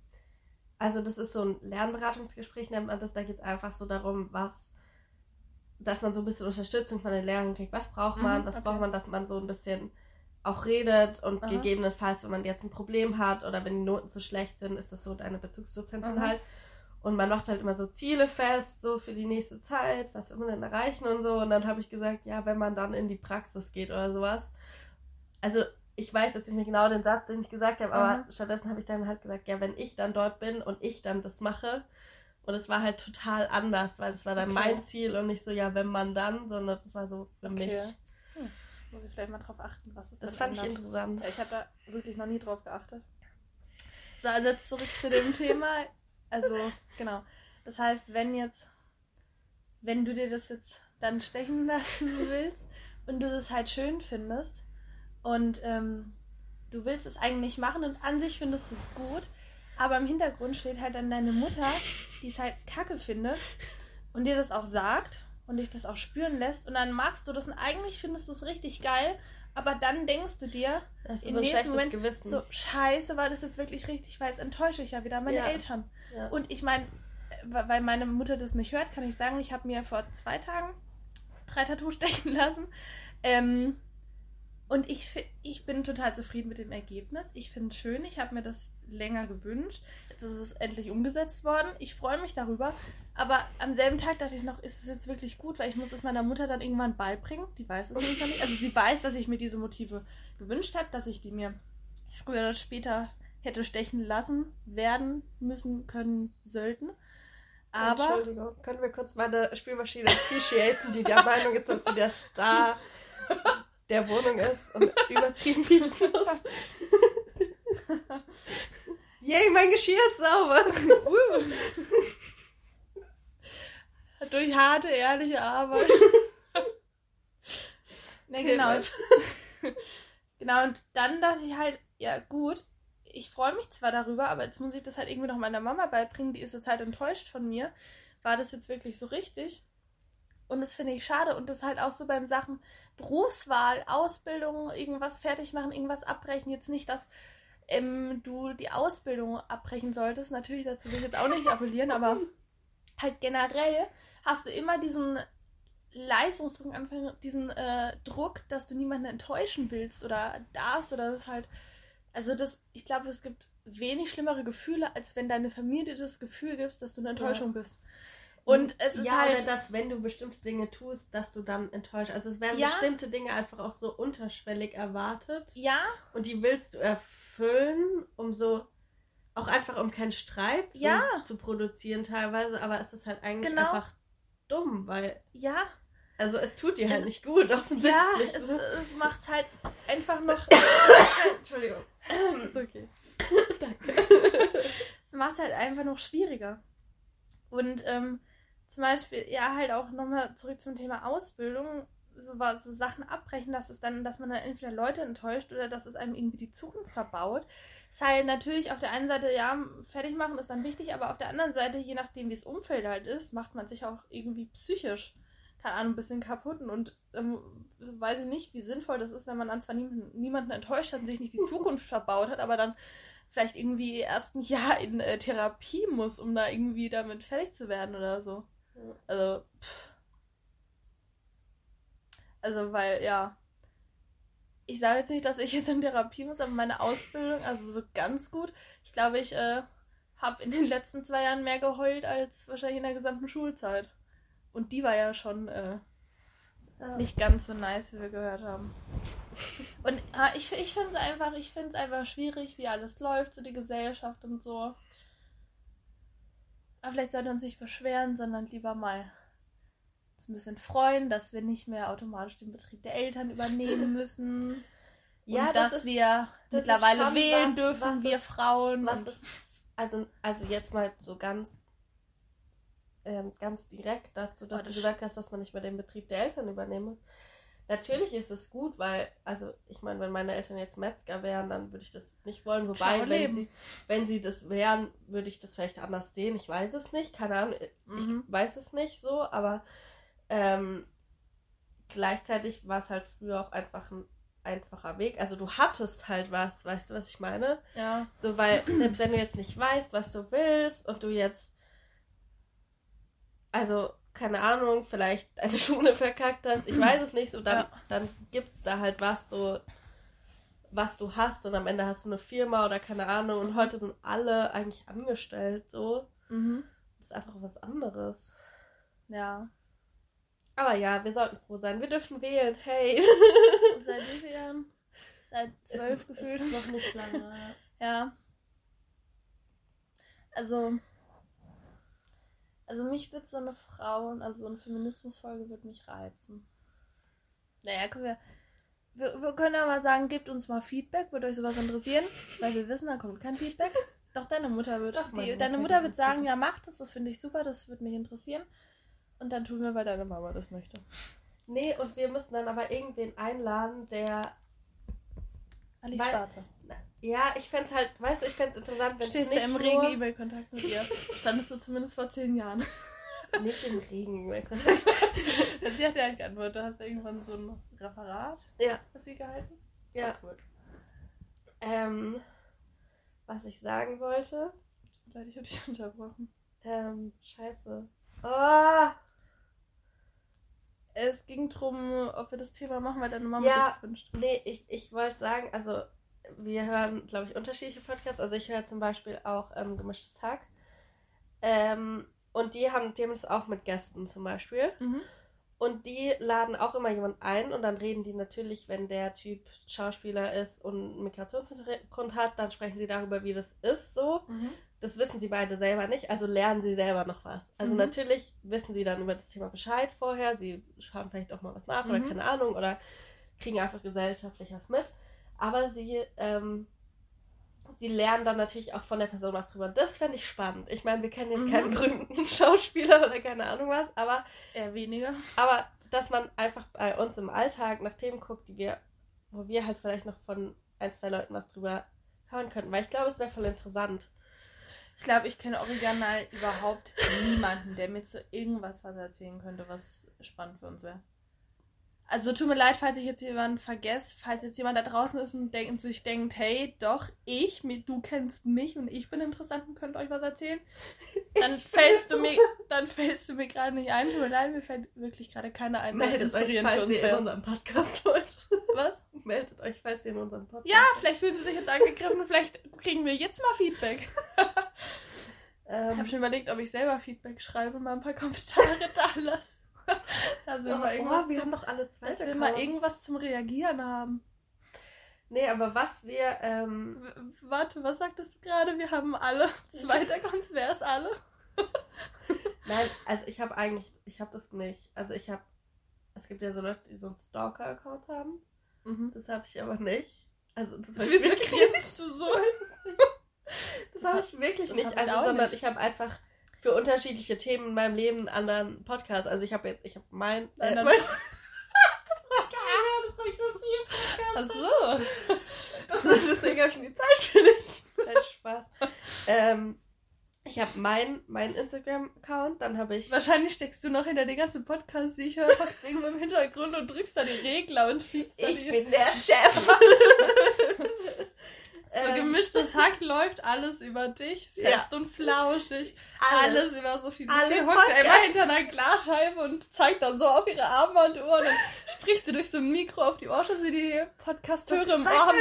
also das ist so ein Lernberatungsgespräch, nennt man das. Da geht es einfach so darum, was, dass man so ein bisschen Unterstützung von den Lehrern kriegt. Was braucht man, Mhm, was okay. braucht man, dass man so ein bisschen auch redet und Aha. gegebenenfalls, wenn man jetzt ein Problem hat oder wenn die Noten zu schlecht sind, ist das so deine Bezugsdozentin halt. Und man macht halt immer so Ziele fest, so für die nächste Zeit, was will man denn erreichen und so. Und dann habe ich gesagt, ja, wenn man dann in die Praxis geht oder sowas. Also ich weiß jetzt nicht mehr genau den Satz, den ich gesagt habe, aber Aha. stattdessen habe ich dann halt gesagt, ja, wenn ich dann dort bin und ich dann das mache. Und es war halt total anders, weil das war dann Okay. mein Ziel und nicht so, ja, wenn man dann, sondern das war so für mich. Okay. Hm. Muss ich vielleicht mal drauf achten, was es Das fand ich ändert. interessant. Ja, ich habe da wirklich noch nie drauf geachtet. So, also jetzt zurück zu dem Thema. Also, genau. Das heißt, wenn jetzt, wenn du dir das jetzt dann stechen lassen willst und du das halt schön findest und ähm, du willst es eigentlich machen und an sich findest du es gut, aber im Hintergrund steht halt dann deine Mutter, die es halt kacke findet und dir das auch sagt und dich das auch spüren lässt und dann machst du das und eigentlich findest du es richtig geil, aber dann denkst du dir, Das ist Im so nächsten Moment Gewissen. so, scheiße, war das jetzt wirklich richtig, weil jetzt enttäusche ich ja wieder meine Ja. Eltern. ja. Und ich meine, weil meine Mutter das nicht hört, kann ich sagen, ich habe mir vor zwei Tagen drei Tattoos stechen lassen. Ähm, und ich, ich bin total zufrieden mit dem Ergebnis. Ich finde es schön. Ich habe mir das länger gewünscht. Jetzt ist es endlich umgesetzt worden. Ich freue mich darüber. Aber am selben Tag dachte ich noch, ist es jetzt wirklich gut? Weil ich muss es meiner Mutter dann irgendwann beibringen. Die weiß es nämlich noch nicht. Also sie weiß, dass ich mir diese Motive gewünscht habe, dass ich die mir früher oder später hätte stechen lassen, werden, müssen, können, sollten. Aber. Entschuldigung, können wir kurz meine Spielmaschine appreciaten, die der Meinung ist, dass sie der Star der Wohnung ist und übertrieben liebeslos. Yay, mein Geschirr ist sauber. Uh. Durch harte, ehrliche Arbeit. ne, genau. genau, und dann dachte ich halt, ja gut, ich freue mich zwar darüber, aber jetzt muss ich das halt irgendwie noch meiner Mama beibringen, die ist jetzt halt enttäuscht von mir. War das jetzt wirklich so richtig? Und das finde ich schade. Und das halt auch so beim Sachen Berufswahl, Ausbildung, irgendwas fertig machen, irgendwas abbrechen. Jetzt nicht, dass ähm, du die Ausbildung abbrechen solltest. Natürlich, dazu will ich jetzt auch nicht appellieren, aber halt generell hast du immer diesen Leistungsdruck, diesen äh, Druck, dass du niemanden enttäuschen willst oder darfst oder das ist halt. Also das, ich glaube, es gibt wenig schlimmere Gefühle, als wenn deine Familie dir das Gefühl gibt, dass du eine Enttäuschung ja. bist. Und es ist ja, halt. Oder dass, wenn du bestimmte Dinge tust, dass du dann enttäuscht. Also es werden ja. bestimmte Dinge einfach auch so unterschwellig erwartet. Ja. Und die willst du erfüllen, um so auch einfach um keinen Streit zu, ja. zu produzieren teilweise, aber es ist halt eigentlich genau. einfach dumm, weil. Ja. Also es tut dir halt nicht gut, offensichtlich. Ja, es, es macht es halt einfach noch. Entschuldigung. ist okay. Danke. es macht es halt einfach noch schwieriger. Und ähm, zum Beispiel, ja, halt auch nochmal zurück zum Thema Ausbildung, so, was, so Sachen abbrechen, dass es dann, dass man dann entweder Leute enttäuscht oder dass es einem irgendwie die Zukunft verbaut. Ist halt natürlich auf der einen Seite, ja, fertig machen ist dann wichtig, aber auf der anderen Seite, je nachdem, wie das Umfeld halt ist, macht man sich auch irgendwie psychisch, keine Ahnung, ein bisschen kaputt. Und ähm, weiß ich nicht, wie sinnvoll das ist, wenn man dann zwar niemanden, niemanden enttäuscht hat und sich nicht die Zukunft verbaut hat, aber dann vielleicht irgendwie erst ein Jahr in äh, Therapie muss, um da irgendwie damit fertig zu werden oder so. Also, pff. Also, weil, ja. Ich sage jetzt nicht, dass ich jetzt in Therapie muss, aber meine Ausbildung, also so ganz gut. Ich glaube, ich äh, habe in den letzten zwei Jahren mehr geheult als wahrscheinlich in der gesamten Schulzeit. Und die war ja schon äh, ja. nicht ganz so nice, wie wir gehört haben. Und äh, ich, ich finde es einfach, ich finde es einfach schwierig, wie alles läuft, so die Gesellschaft und so. Aber vielleicht sollten wir uns nicht beschweren, sondern lieber mal uns ein bisschen freuen, dass wir nicht mehr automatisch den Betrieb der Eltern übernehmen müssen. ja, und das dass ist, wir das mittlerweile wählen was, dürfen, was wir ist, Frauen. Was ist, also, also jetzt mal so ganz, ähm, ganz direkt dazu, dass oh, das du gesagt hast, dass man nicht mehr den Betrieb der Eltern übernehmen muss. Natürlich ist es gut, weil, also ich meine, wenn meine Eltern jetzt Metzger wären, dann würde ich das nicht wollen. Wobei, wenn sie, wenn sie das wären, würde ich das vielleicht anders sehen. Ich weiß es nicht, keine Ahnung, mhm. ich weiß es nicht so, aber ähm, gleichzeitig war es halt früher auch einfach ein einfacher Weg. Also du hattest halt was, weißt du, was ich meine? Ja. So, weil selbst wenn du jetzt nicht weißt, was du willst und du jetzt, also keine Ahnung, vielleicht eine Schule verkackt hast, ich weiß es nicht, so dann, ja. dann gibt es da halt was so, was du hast und am Ende hast du eine Firma oder keine Ahnung und heute sind alle eigentlich angestellt so. Mhm. Das ist einfach was anderes. Ja. Aber ja, wir sollten froh sein. Wir dürfen wählen. Hey. Seit wie vielen Jahren? Seit zwölf gefühlt. Ist noch nicht lange. ja. Also, also mich wird so eine Frauen, also so eine Feminismusfolge wird mich reizen. Naja, können wir, wir, wir können mal sagen, gebt uns mal Feedback, würde euch sowas interessieren, weil wir wissen, da kommt kein Feedback. Doch deine Mutter wird, Doch, die, deine Mutter wird sagen, ja mach das, das finde ich super, das würde mich interessieren. Und dann tun wir, weil deine Mama das möchte. Nee, und wir müssen dann aber irgendwen einladen, der. Ali Schwarze. Ja, ich fände es halt, weißt du, ich fände es interessant, wenn Stehst du im regen E-Mail-Kontakt mit ihr? Standest du zumindest vor zehn Jahren. Nicht im regen E-Mail-Kontakt. sie hat ja nicht geantwortet. Du hast irgendwann so ein Referat. Ja. Hast sie gehalten? Ja. Cool. Ähm, was ich sagen wollte. Leute, ich habe dich unterbrochen. Ähm, scheiße. Oh, Es ging darum, ob wir das Thema machen, weil deine Mama Ja. sich das wünscht. nee, ich, ich wollte sagen, also wir hören, glaube ich, unterschiedliche Podcasts. Also ich höre zum Beispiel auch ähm, Gemischtes Hack. Ähm, und die haben, die haben das auch mit Gästen zum Beispiel. Mhm. Und die laden auch immer jemanden ein und dann reden die natürlich, wenn der Typ Schauspieler ist und einen Migrationshintergrund hat, dann sprechen sie darüber, wie das ist so. Mhm. Das wissen sie beide selber nicht, also lernen sie selber noch was. Also Mhm. natürlich wissen sie dann über das Thema Bescheid vorher, sie schauen vielleicht auch mal was nach oder Mhm. keine Ahnung oder kriegen einfach gesellschaftlich was mit. Aber sie, ähm, sie lernen dann natürlich auch von der Person was drüber. Das fände ich spannend. Ich meine, wir kennen jetzt Mhm. keinen berühmten Schauspieler oder keine Ahnung was, aber Eher weniger. aber dass man einfach bei uns im Alltag nach Themen guckt, die wir, wo wir halt vielleicht noch von ein, zwei Leuten was drüber hören könnten. Weil ich glaube, es wäre voll interessant. Ich glaube, ich kenne original überhaupt niemanden, der mir zu irgendwas was erzählen könnte, was spannend für uns wäre. Also tut mir leid, falls ich jetzt jemanden vergesse, falls jetzt jemand da draußen ist und denk, sich denkt, hey, doch, ich, du kennst mich und ich bin interessant und könnte euch was erzählen, dann Ich fällst du mir, dann fällst du mir gerade nicht ein. Tut mir leid, mir fällt wirklich gerade keiner ein, Meldet euch, falls ihr in unserem Podcast wollt. Was? Meldet euch, falls ihr in unserem Podcast Ja, vielleicht fühlen sie sich jetzt angegriffen, vielleicht kriegen wir jetzt mal Feedback. Ich Ähm, habe schon überlegt, ob ich selber Feedback schreibe, mal ein paar Kommentare da lasse. Wir, oh, oh, wir haben noch alle zwei dass wir mal irgendwas zum Reagieren haben. Nee, aber was wir, ähm, warte, was sagtest du gerade? Wir haben alle zwei Accounts. Wer ist alle? nein, also ich habe eigentlich, ich habe das nicht. Also ich habe, es gibt ja so Leute, die so einen Stalker-Account haben. Mhm. Das habe ich aber nicht. Also das habe ich Wieso wirklich grinst du so? Das habe ich wirklich Das nicht. ich also, auch sondern nicht. ich habe einfach für unterschiedliche Themen in meinem Leben einen anderen Podcast. Also ich habe jetzt, ich habe mein. Äh, mein das habe ich so viel Ach so. Das ist, deswegen habe ich nie Zeit für dich. Nein, Spaß. Ähm, ich habe mein, mein Instagram-Account, dann habe ich. Wahrscheinlich steckst du noch hinter den ganzen Podcasts, die ich höre, hockst irgendwo im Hintergrund und drückst da die Regler und schiebst da Ich die... bin der Chef. So Ähm, gemischtes Hack läuft alles über dich, Ja. fest und flauschig. alles. Alles über Sophie. Alle Sophie hockt immer hinter einer Glasscheibe und zeigt dann so auf ihre Armbanduhr und dann spricht sie durch so ein Mikro auf die Ohr, schon sie die Podcast-Hörer im Ohr haben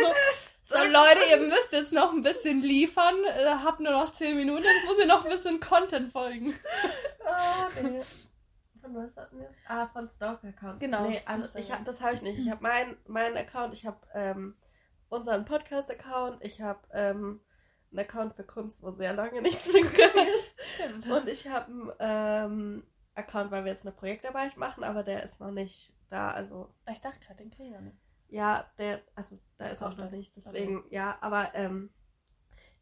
so, so Leute, ihr müsst jetzt noch ein bisschen liefern, äh, habt nur noch 10 Minuten, jetzt muss ihr noch ein bisschen Content folgen. Oh, nee. Von was hatten wir? Ah, von Stalker-Accounts. Genau. Nee, also ich hab, das habe ich nicht. Ich habe meinen mein Account, ich habe ähm, unseren Podcast-Account, ich habe ähm, einen Account für Kunst, wo sehr lange nichts mehr gegangen ist. Stimmt. Und ich habe einen ähm, Account, weil wir jetzt eine Projektarbeit machen, aber der ist noch nicht da. Also, ich dachte gerade, den kriege ich noch nicht. ja, der, also da Der ist auch noch nicht. Deswegen, ja, aber ähm,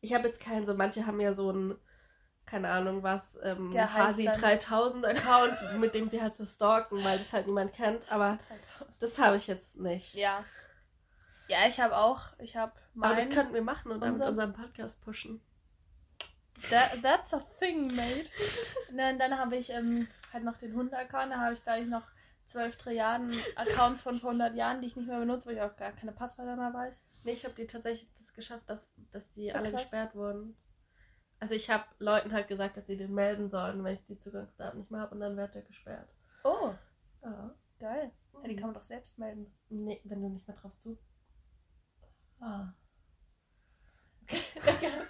ich habe jetzt keinen, so manche haben ja so einen, keine Ahnung was, ähm, Der Hasi dann- 3000 Account, mit dem sie halt so stalken, weil das halt niemand kennt. Aber das habe ich jetzt nicht. Ja. Ja, ich habe auch, ich habe aber das könnten wir machen und dann mit unser- unserem Podcast pushen. That, that's a thing, mate. Dann, dann habe ich ähm, halt noch den Hunde-Account. Da habe ich da ich noch zwölf Triaden Accounts von vor 100 Jahren, die ich nicht mehr benutze, weil ich auch gar keine Passwörter mehr weiß. Nee, ich habe die tatsächlich das geschafft, dass, dass die Ja, alle krass. gesperrt wurden. Also ich habe Leuten halt gesagt, dass sie den melden sollen, wenn ich die Zugangsdaten nicht mehr habe und dann wird der gesperrt. Oh, Ja. geil. Ja, die kann man doch selbst melden. Nee, wenn du nicht mehr drauf zu. Ah.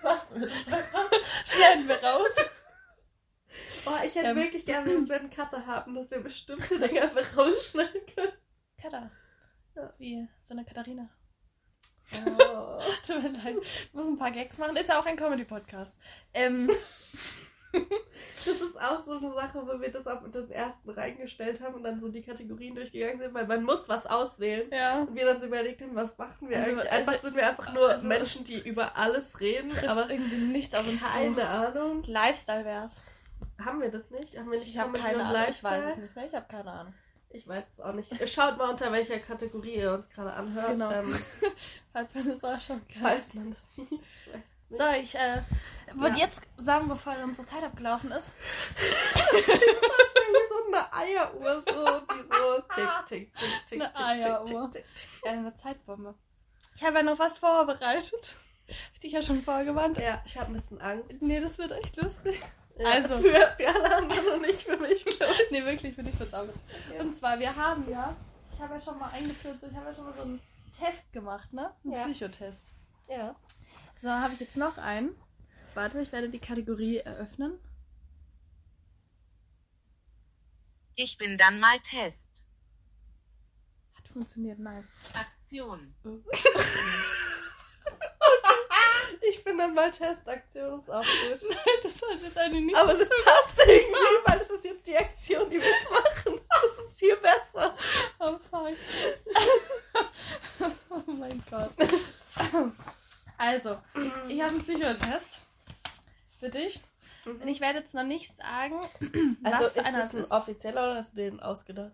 Was mit Schneiden wir raus. Oh, ich hätte Ähm. wirklich gerne, dass wir einen Cutter haben, dass wir bestimmte Dinge einfach rausschneiden können. Kata. Ja. Wie so eine Katharina. Oh. Tut mir leid. Ich muss ein paar Gags machen. Ist ja auch ein Comedy-Podcast. Ähm, Das ist auch so eine Sache, wo wir das mit den ersten reingestellt haben und dann so die Kategorien durchgegangen sind, weil man muss was auswählen. ja. Und wir dann so überlegt haben, was machen wir Also- eigentlich? also- Einfach sind wir einfach nur also- Menschen, die über alles reden, aber irgendwie nichts auf uns keine zu. Ahnung. Lifestyle wär's. Haben wir das nicht? Haben wir nicht Ich habe keine Ahnung. Ich Lifestyle? weiß es nicht mehr. Ich habe keine Ahnung. Ich weiß es auch nicht. Schaut mal, unter welcher Kategorie ihr uns gerade anhört. Genau. Ähm, Falls man das auch schon kann. falls man das sieht. Ich weiß nicht. So, ich äh, würde Ja. jetzt sagen, bevor unsere Zeit abgelaufen ist. Das ist irgendwie so eine Eieruhr, so, die so tick, tick, tick, tick, Eine tick, Eieruhr. tick, tick, tick. Ja, eine Zeitbombe. Ich habe ja noch was vorbereitet. Hab ich dich ja schon vorgewarnt. Ja, ich habe ein bisschen Angst. Nee, das wird echt lustig. Ja, also. Für, für alle anderen und nicht für mich, glaube ich. nee, wirklich, für dich wird es auch okay. Und zwar, wir haben ja, ich habe ja schon mal eingeführt, ich habe ja schon mal so einen Test gemacht, ne? Einen ja. Psychotest. Ja. So, habe ich jetzt noch einen. Warte, ich werde die Kategorie eröffnen. Ich bin dann mal Test. Hat funktioniert, nice. Aktion. ich bin dann mal Testaktion, ist auch gut. das hat jetzt eigentlich nicht. Aber das passt irgendwie, weil es ist jetzt die Aktion, die wir jetzt machen. Das ist viel besser. Oh fuck. oh mein Gott. Also, ich habe einen Psychotest für dich. Mhm. Und ich werde jetzt noch nicht sagen, also was für ist einer das ein ist. offizieller oder hast du den ausgedacht?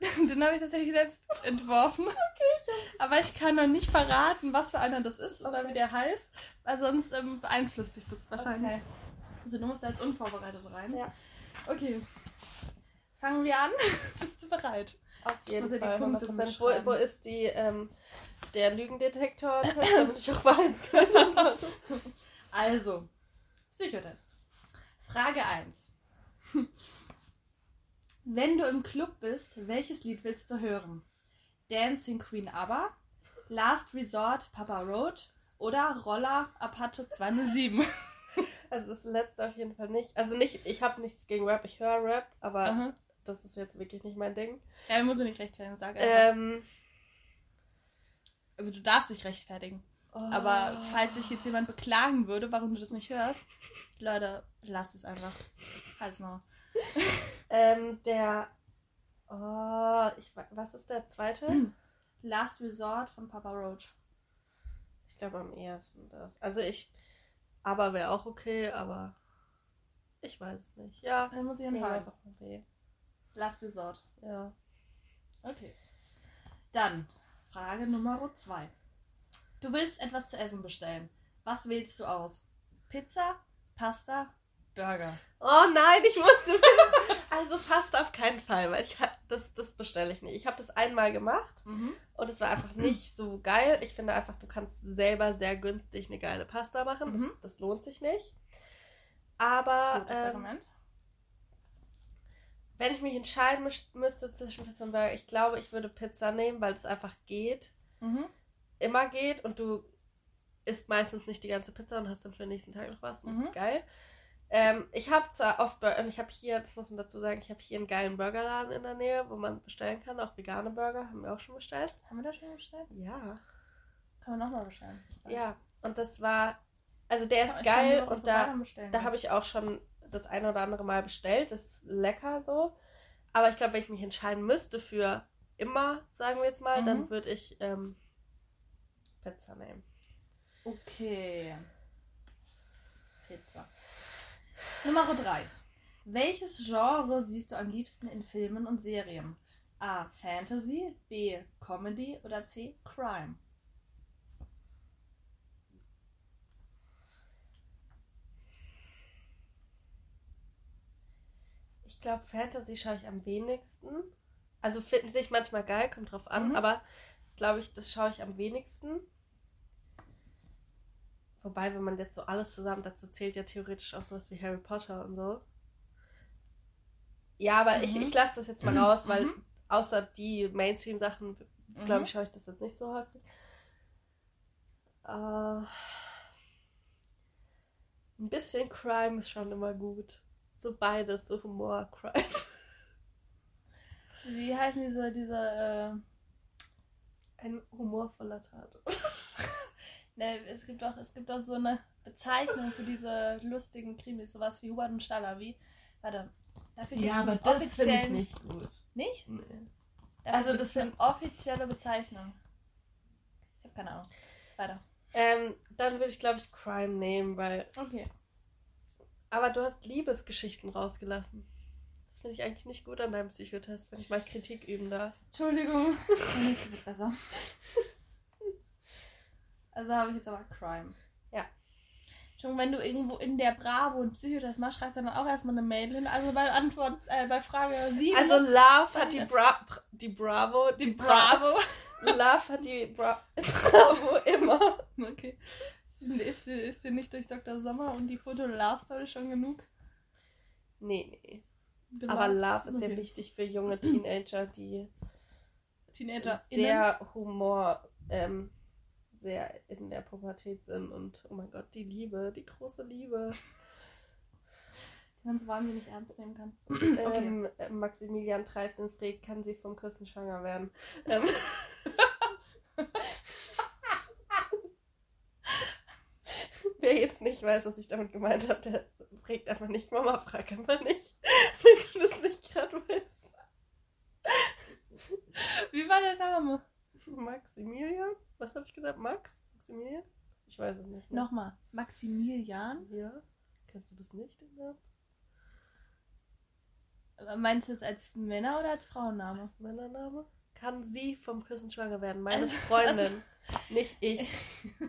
den habe ich tatsächlich selbst entworfen. Okay, ich Aber ich kann noch nicht verraten, was für einer das ist oder wie der heißt, weil sonst ähm, beeinflusst dich das wahrscheinlich. Okay. Also du musst jetzt unvorbereitet rein. Ja. Okay. Fangen wir an. Bist du bereit? Auf jeden Fall. Wo, wo, ist die, ähm, der Lügendetektor, damit ich auch weiß. also, Psychotest. Frage 1. Wenn du im Club bist, welches Lied willst du hören? Dancing Queen ABBA, Last Resort Papa Road oder Roller Apache 207? Also das letzte auf jeden Fall nicht. Also nicht, ich habe nichts gegen Rap, ich höre Rap, aber Aha. das ist jetzt wirklich nicht mein Ding. Ja, muss ich nicht rechtfertigen, sag einfach. Ähm, also du darfst dich rechtfertigen. Oh. Aber falls sich jetzt jemand beklagen würde, warum du das nicht hörst, Leute, lass es einfach. Halt's mal. ähm, der. Oh, ich, was ist der zweite? Last Resort von Papa Roach. Ich glaube am ersten das. Also ich. Aber wäre auch okay, aber. Ich weiß es nicht. Ja. Dann muss ich entscheiden. einfach mal B. Last Resort. Ja. Okay. Dann Frage Nummer zwei. Du willst etwas zu essen bestellen. Was wählst du aus? Pizza, Pasta, Burger. Oh nein, ich wusste. also Pasta auf keinen Fall, weil ich das, das bestelle ich nicht. Ich habe das einmal gemacht mhm. und es war einfach nicht so geil. Ich finde einfach, du kannst selber sehr günstig eine geile Pasta machen. Mhm. Das, das, lohnt sich nicht. Aber ähm, wenn ich mich entscheiden müsste zwischen Pizza und Burger, ich glaube, ich würde Pizza nehmen, weil es einfach geht. Mhm. Immer geht und du isst meistens nicht die ganze Pizza und hast dann für den nächsten Tag noch was. Und mhm. das ist geil. Ähm, ich habe zwar oft, und ich habe hier, das muss man dazu sagen, ich habe hier einen geilen Burgerladen in der Nähe, wo man bestellen kann, auch vegane Burger, haben wir auch schon bestellt. Haben wir da schon bestellt? Ja. Kann man nochmal bestellen. Ja, und das war, also der ist geil und da, da habe ich auch schon das eine oder andere Mal bestellt, das ist lecker so. Aber ich glaube, wenn ich mich entscheiden müsste für immer, sagen wir jetzt mal, mhm. dann würde ich ähm, Pizza nehmen. Okay. Pizza. Nummer 3. Welches Genre siehst du am liebsten in Filmen und Serien? A. Fantasy, B. Comedy oder C. Crime? Ich glaube, Fantasy schaue ich am wenigsten. Also finde ich manchmal geil, kommt drauf an, mhm. aber glaube ich, das schaue ich am wenigsten. Wobei, wenn man jetzt so alles zusammen, dazu zählt ja theoretisch auch sowas wie Harry Potter und so. Ja, aber mhm. ich, ich lasse das jetzt mal raus, weil mhm. außer die Mainstream-Sachen, glaube ich, mhm. schaue ich das jetzt nicht so häufig. Uh, ein bisschen Crime ist schon immer gut. So beides, so Humor, Crime. Wie heißen diese, diese, äh... Ein humorvoller Tat. Ne, es gibt auch, es gibt auch so eine Bezeichnung für diese lustigen Krimis, sowas wie Hubert und Staller, wie. Warte, dafür gibt ja, es eine aber das finde ich nicht gut. Nicht? Nee. also das ist eine offizielle Bezeichnung. Ich habe keine Ahnung. Weiter. Ähm, dann würde ich glaube ich Crime nehmen, weil. Okay. Aber du hast Liebesgeschichten rausgelassen. Das finde ich eigentlich nicht gut an deinem Psychotest, wenn ich mal Kritik üben darf. Entschuldigung. nächste wird besser. Also habe ich jetzt aber Crime. Ja. Schon wenn du irgendwo in der Bravo und Psychotest machst, schreibst du dann auch erstmal eine Mail hin. Also bei Antwort, äh, bei Frage 7. Also Love hat die, Bra die Bravo. Die Bravo. Love hat die Bra Bravo immer. Okay. Ist, ist, dir nicht durch Dr. Sommer und die Foto Love Story schon genug? Nee, nee. Genau. Aber Love ist sehr Okay. wichtig für junge Teenager, die Teenager sehr Humor, ähm, sehr in der Pubertät sind und oh mein Gott, die Liebe, die große Liebe. die man so wahnsinnig ernst nehmen kann. Ähm, äh, Maximilian 13 fragt, kann sie vom Küssen schwanger werden? Ähm, Wer jetzt nicht weiß, was ich damit gemeint habe, der fragt einfach nicht. Mama, frag einfach nicht. Wenn du das nicht gerade weißt. Wie war der Name? Maximilian? Was habe ich gesagt? Max? Maximilian? Ich weiß es nicht. mehr. Nochmal. Maximilian? Ja? Kennst du das nicht, den Namen? Meinst du jetzt als Männer- oder als Frauenname? Ist Männername? Kann sie vom Küssen schwanger werden? Meine Also- Freundin. Nicht ich.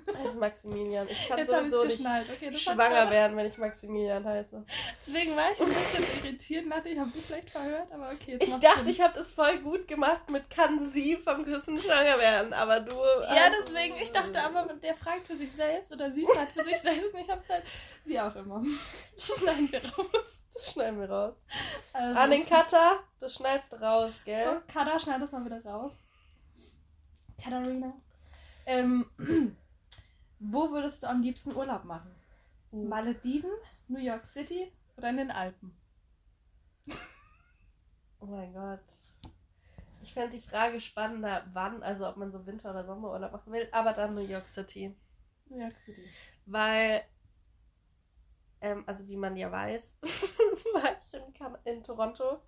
Das ist Maximilian. Ich kann Jetzt habe sowieso es nicht. Okay, schwanger werden, wenn ich Maximilian heiße. Deswegen war ich ein bisschen irritiert dachte, ich habe dich vielleicht verhört, aber okay. Ich dachte, Sinn. ich habe das voll gut gemacht mit kann sie vom Küssen schwanger werden, aber du. Ja, deswegen, ich dachte aber, der fragt für sich selbst oder sie fragt für sich selbst und ich hab's halt, wie auch immer. Schneiden wir raus. Das schneiden wir raus. Also, An den Cutter, das schneidest du raus, gell? so, Kada, schneid das mal wieder raus. Katharina. Ähm, wo würdest du am liebsten Urlaub machen? Uh. Malediven, New York City oder in den Alpen? Oh mein Gott. Ich fände die Frage spannender, wann, also ob man so Winter- oder Sommerurlaub machen will, aber dann New York City. New York City. Weil, ähm, also wie man ja weiß, war ich in, kan in Toronto.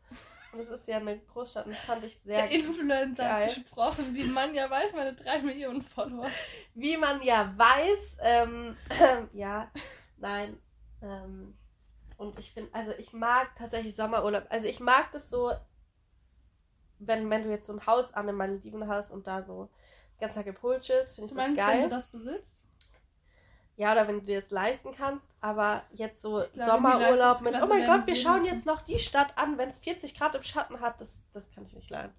Und es ist ja eine Großstadt und das fand ich sehr. Der Influencer geil. hat gesprochen, wie man ja weiß, meine drei Millionen Follower. Wie man ja weiß, ähm, ja, nein. Ähm, und ich finde, also ich mag tatsächlich Sommerurlaub. Also ich mag das so, wenn, wenn du jetzt so ein Haus an den Malediven hast und da so ganz Tag gepulcht ist, finde ich Du das meinst, geil. wenn du das besitzt? Ja, oder wenn du dir das leisten kannst, aber jetzt so glaube, Sommerurlaub mit, oh mein Gott, wir wir schauen jetzt noch die Stadt an, wenn es 40 Grad im Schatten hat, das, das kann ich nicht leiden.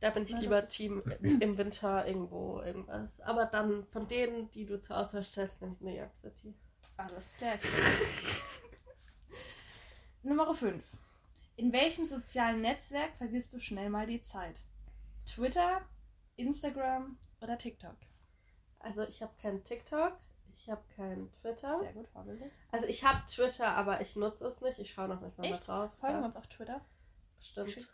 Da bin ich das lieber Team im Winter irgendwo irgendwas. Aber dann von denen, die du zur Auswahl stellst, nehme ich New York City. Alles klar. Nummer 5. In welchem sozialen Netzwerk vergisst du schnell mal die Zeit? Twitter, Instagram oder TikTok? Also ich habe keinen TikTok, ich habe keinen Twitter. Sehr gut, vorbildlich. Also ich habe Twitter, aber ich nutze es nicht. Ich schaue noch nicht mal Echt? drauf. Folgen wir ja, uns auf Twitter? bestimmt.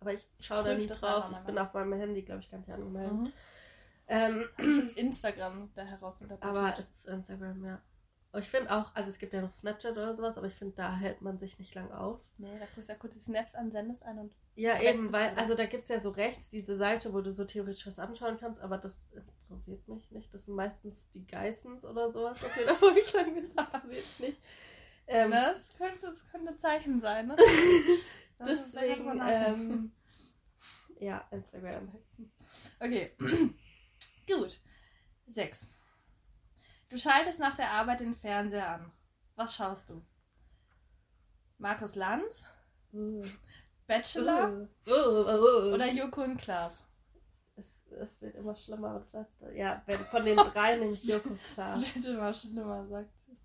Aber ich schaue da nicht drauf. Ich bin auf meinem Handy, glaube ich, gar nicht angemeldet. Mhm. Ähm, Instagram da herausinterpretiert. Aber es ist Instagram, ja. Aber ich finde auch, also es gibt ja noch Snapchat oder sowas, aber ich finde, da hält man sich nicht lang auf. nee, da guckst du ja kurz die Snaps an, sendest ein und. Ja, eben, weil, also da gibt es ja so rechts diese Seite, wo du so theoretisch was anschauen kannst, aber das interessiert mich nicht. Das sind meistens die Geissens oder sowas, was mir da vorgeschlagen wird. Das interessiert nicht. Ähm, das, könnte, das könnte Zeichen sein, ne? Deswegen, ähm, ja, Instagram. Okay. Gut. 6. Du schaltest nach der Arbeit den Fernseher an. Was schaust du? Markus Lanz, Uh. Bachelor Uh. Uh. Oder Joko und Klaas? Es, es wird immer schlimmer, das sagst du. Ja, wenn von den drei nehme ich Joko klar. Das wird immer schlimmer, sagt sie.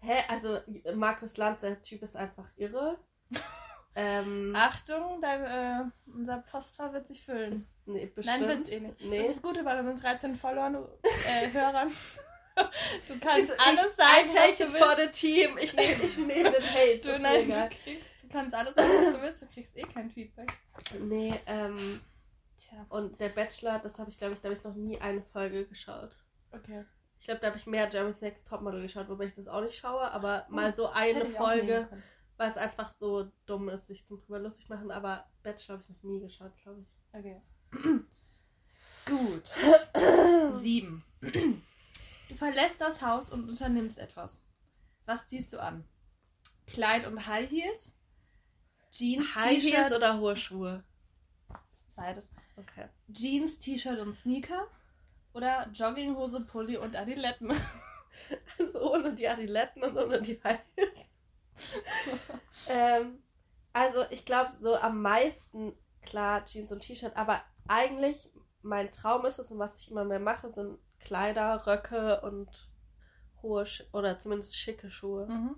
Hä? Also Markus Lanz, der Typ ist einfach irre. ähm, Achtung, dein, äh, unser Postfach wird sich füllen. ist, nee, bestimmt. Nein, wird's eh nicht. Nee. Das ist gut bei unseren 13 Followern, du, äh, Hörern. Du kannst Ich- alles sagen, I take was it du for willst. the team. Ich nehme ich nehm den Hate. Du, nein, du kriegst, du kannst alles sagen, was du willst, du kriegst eh kein Feedback. Nee, ähm, Tja, und der Bachelor, das habe ich, glaube ich, da habe ich noch nie eine Folge geschaut. okay. Ich glaube, da habe ich mehr Jeremy's Next Topmodel geschaut, wobei ich das auch nicht schaue, aber mal so eine Folge, weil es einfach so dumm ist, sich zum drüber lustig machen, aber Bachelor habe ich noch nie geschaut, glaube ich. Okay. Gut. Sieben. Du verlässt das Haus und unternimmst etwas. Was ziehst du an? Kleid und High Heels? Jeans, High Heels oder hohe Schuhe? beides. Okay. Jeans, T-Shirt und Sneaker? Oder Jogginghose, Pulli und Adiletten? Also ohne die Adiletten und ohne die High Heels. ähm, also ich glaube so am meisten, klar, Jeans und T-Shirt, aber eigentlich mein Traum ist es und was ich immer mehr mache, sind Kleider, Röcke und hohe Sch oder zumindest schicke Schuhe. Mhm.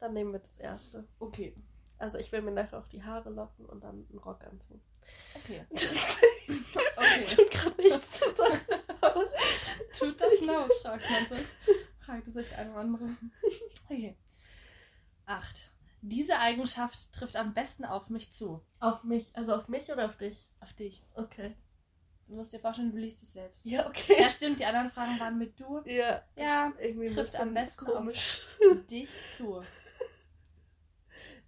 Dann nehmen wir das erste. Okay. Also ich will mir nachher auch die Haare locken und dann einen Rock anziehen. Okay. Das Okay. tut gerade nichts zu sagen. Tut das noch? fragt man sich. Fragte sich ein oder andere. Okay. Acht. Diese Eigenschaft trifft am besten auf mich zu. Auf mich, also auf mich oder auf dich? Auf dich. Okay. Du musst dir vorstellen, du liest es selbst. Ja, okay. Ja, stimmt. Die anderen Fragen waren mit du. Ja, Ja, irgendwie trifft am besten komisch. dich zu.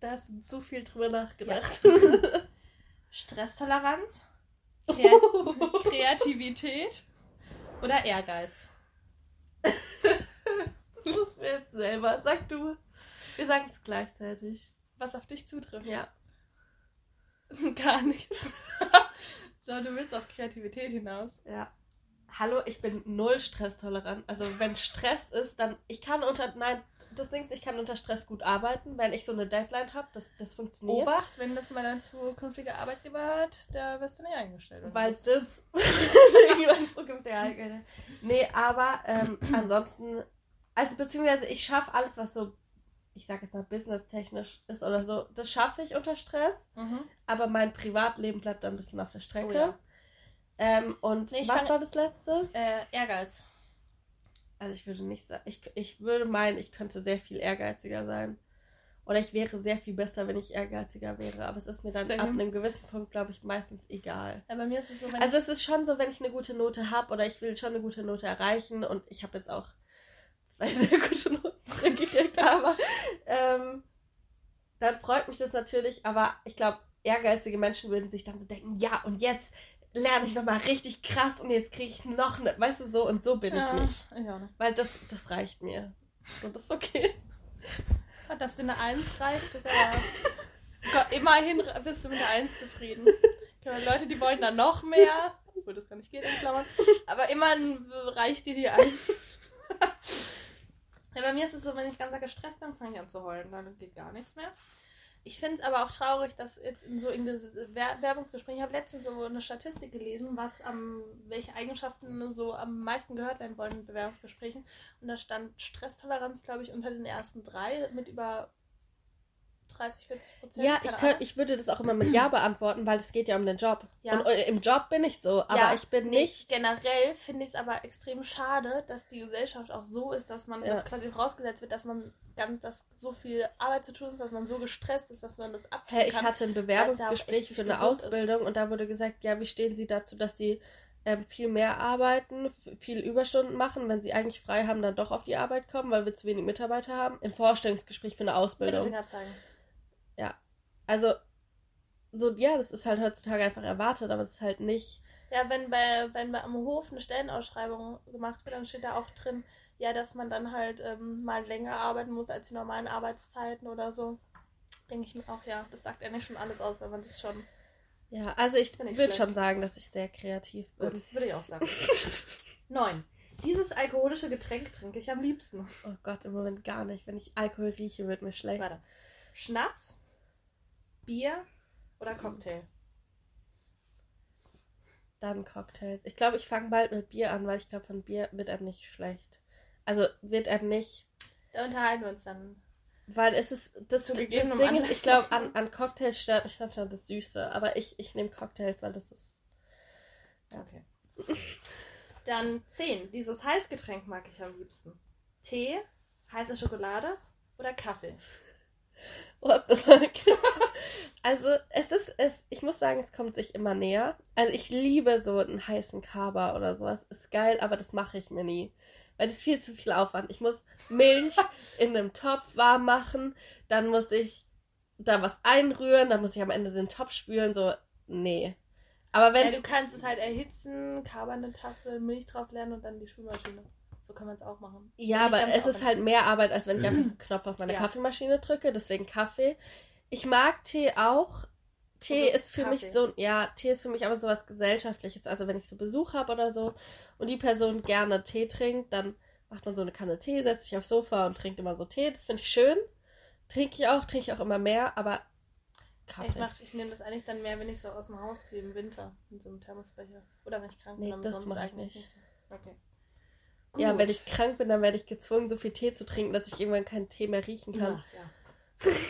Da hast du zu viel drüber nachgedacht. Stresstoleranz, Krea Kreativität oder Ehrgeiz? das müssen wir jetzt selber. Sag du. Wir sagen es gleichzeitig. Was auf dich zutrifft? Ja. Gar nichts. Schau, du willst auf Kreativität hinaus. Ja. Hallo, ich bin null stresstolerant. Also wenn Stress ist, dann ich kann unter nein, das Ding ist, ich kann unter Stress gut arbeiten, wenn ich so eine Deadline habe, das, das funktioniert. Obacht, wenn das mal dein zukünftiger Arbeitgeber hört, da wirst du nicht eingestellt. Weil was? das so. Nee, aber ähm, ansonsten, also beziehungsweise ich schaffe alles, was so, ich sag jetzt mal businesstechnisch ist oder so, das schaffe ich unter Stress, Mhm. aber mein Privatleben bleibt dann ein bisschen auf der Strecke. Oh ja. ähm, und Nee, was fand- war das letzte? Äh, Ehrgeiz. Also ich würde nicht sagen, ich, ich würde meinen, ich könnte sehr viel ehrgeiziger sein. Oder ich wäre sehr viel besser, wenn ich ehrgeiziger wäre. Aber es ist mir dann Same. ab einem gewissen Punkt, glaube ich, meistens egal. Ja, bei mir ist es so, Also es ist schon so, wenn ich eine gute Note habe oder ich will schon eine gute Note erreichen und ich habe jetzt auch zwei sehr gute Noten zurückgekriegt, aber ähm, dann freut mich das natürlich. Aber ich glaube, ehrgeizige Menschen würden sich dann so denken, ja und jetzt lerne ich nochmal richtig krass und jetzt kriege ich noch eine, weißt du so und so bin ja, ich nicht. Ich auch nicht. Weil das, das reicht mir. Und das ist okay. Dass dir eine Eins reicht, ist aber. Gott, immerhin bist du mit einer Eins zufrieden. Leute, die wollen dann noch mehr. Obwohl das gar nicht geht, in Klammern. Aber immerhin reicht dir die Eins. Ja, bei mir ist es so, wenn ich ganz gestresst bin, fange ich an zu heulen. Dann geht gar nichts mehr. Ich finde es aber auch traurig, dass jetzt in so in dieses Wer Werbungsgespräch, ich habe letztens so eine Statistik gelesen, was am, welche Eigenschaften so am meisten gehört werden wollen in Bewerbungsgesprächen. Und da stand Stresstoleranz, glaube ich, unter den ersten drei mit über 30, 40 Prozent. Ja, ich, könnt, ich würde das auch immer mit Ja beantworten, weil es geht ja um den Job. Ja. Und äh, im Job bin ich so, aber Ja, ich bin Nee, nicht. Generell finde ich es aber extrem schade, dass die Gesellschaft auch so ist, dass man Ja. das quasi vorausgesetzt wird, dass man ganz, dass so viel Arbeit zu tun ist, dass man so gestresst ist, dass man das abtun Hä, ich hatte ein Bewerbungsgespräch für eine gesund ist. Ausbildung und da wurde gesagt, ja, wie stehen Sie dazu, dass Sie ähm, viel mehr arbeiten, viel Überstunden machen, wenn Sie eigentlich frei haben, dann doch auf die Arbeit kommen, weil wir zu wenig Mitarbeiter haben? Im Vorstellungsgespräch für eine Ausbildung. Zeigen. Also, so, ja, das ist halt heutzutage einfach erwartet, aber es ist halt nicht. Ja, wenn bei, wenn bei am Hof eine Stellenausschreibung gemacht wird, dann steht da auch drin, ja, dass man dann halt ähm, mal länger arbeiten muss als die normalen Arbeitszeiten oder so. Denke ich mir auch, ja, das sagt eigentlich schon alles aus, wenn man das schon. Ja, also ich würde schon sagen, dass ich sehr kreativ bin. Gut, würde ich auch sagen. Neun. Dieses alkoholische Getränk trinke ich am liebsten. Oh Gott, im Moment gar nicht. Wenn ich Alkohol rieche, wird mir schlecht. Warte. Schnaps, Bier oder Cocktail? Dann Cocktails. Ich glaube, ich fange bald mit Bier an, weil ich glaube, von Bier wird einem nicht schlecht. Also wird einem nicht. Da unterhalten wir uns dann. Weil es ist. Das, Zu das Ding ist, ich glaube, an, an Cocktails stört mich manchmal das Süße. Aber ich, ich nehme Cocktails, weil das ist. Okay. Dann 10. Dieses Heißgetränk mag ich am liebsten. Tee, heiße Schokolade oder Kaffee? What the fuck? also, es ist, es, ich muss sagen, es kommt sich immer näher. Also, ich liebe so einen heißen Kaba oder sowas. Ist geil, aber das mache ich mir nie. Weil das ist viel zu viel Aufwand. Ich muss Milch in einem Topf warm machen, dann muss ich da was einrühren, dann muss ich am Ende den Topf spülen. So, nee. Aber wenn Ja, du kannst es halt erhitzen, Kaba in eine Tasse, Milch drauf lernen und dann die Spülmaschine. So kann man es auch machen. Ja, Nicht aber es ist halt mehr Arbeit, als wenn ich einfach einen Knopf auf meine Ja. Kaffeemaschine drücke. Deswegen Kaffee. Ich mag Tee auch. Tee Also ist für mich Kaffee. so, ja, Tee ist für mich aber sowas Gesellschaftliches. Also wenn ich so Besuch habe oder so und die Person gerne Tee trinkt, dann macht man so eine Kanne Tee, setzt sich aufs Sofa und trinkt immer so Tee. Das finde ich schön. Trinke ich auch, trinke ich auch immer mehr, aber Kaffee. Ich, mach- ich nehme das eigentlich dann mehr, wenn ich so aus dem Haus gehe im Winter in so einem Thermosbecher. Oder wenn ich krank Nee, bin. aber das sonst mach ich eigentlich nicht. so. Okay. Ja, Gut. wenn ich krank bin, dann werde ich gezwungen, so viel Tee zu trinken, dass ich irgendwann keinen Tee mehr riechen kann. Ja, ja.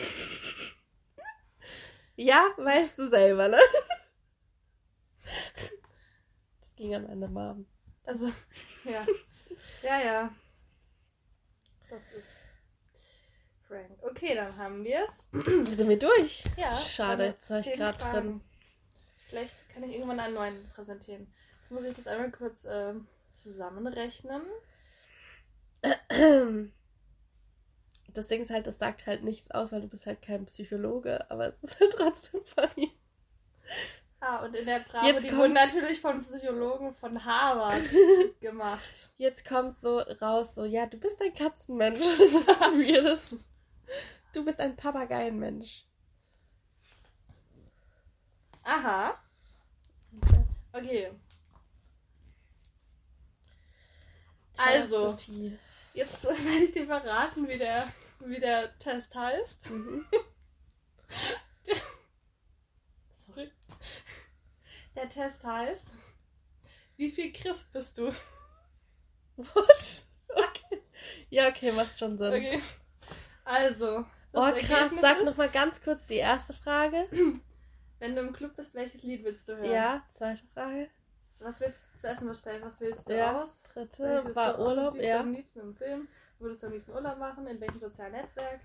Ja, weißt du selber, ne? Das ging an meine Mom. Also, ja. Ja, ja. Das ist Frank. Okay, dann haben wir es. Sind wir durch? Ja. Schade, jetzt war ich gerade drin. Vielleicht kann ich irgendwann einen neuen präsentieren. Jetzt muss ich das einmal kurz ähm, zusammenrechnen. Das Ding ist halt, das sagt halt nichts aus, weil du bist halt kein Psychologe, aber es ist halt trotzdem funny. Ah, und in der Bravo, Jetzt die kommt- wurden natürlich von Psychologen von Harvard gemacht. Jetzt kommt so raus, so, ja, du bist ein Katzenmensch. Das ist was Weirdes. Du bist ein Papageienmensch. Aha. Okay. Also. Jetzt werde ich dir verraten, wie der, wie der Test heißt. Mhm. Sorry. Der Test heißt, wie viel Chris bist du? What? Okay. Ja, okay, macht schon Sinn. Okay. Also. Oh, das krass. Ergebnis Sag nochmal ganz kurz die erste Frage. Wenn du im Club bist, welches Lied willst du hören? Ja, zweite Frage. Was willst du zu essen bestellen? Was wählst du Ja, aus? Dritte Welches war so Urlaub, ja. am liebsten im Film? Würdest du am liebsten Urlaub machen? In welchem sozialen Netzwerk?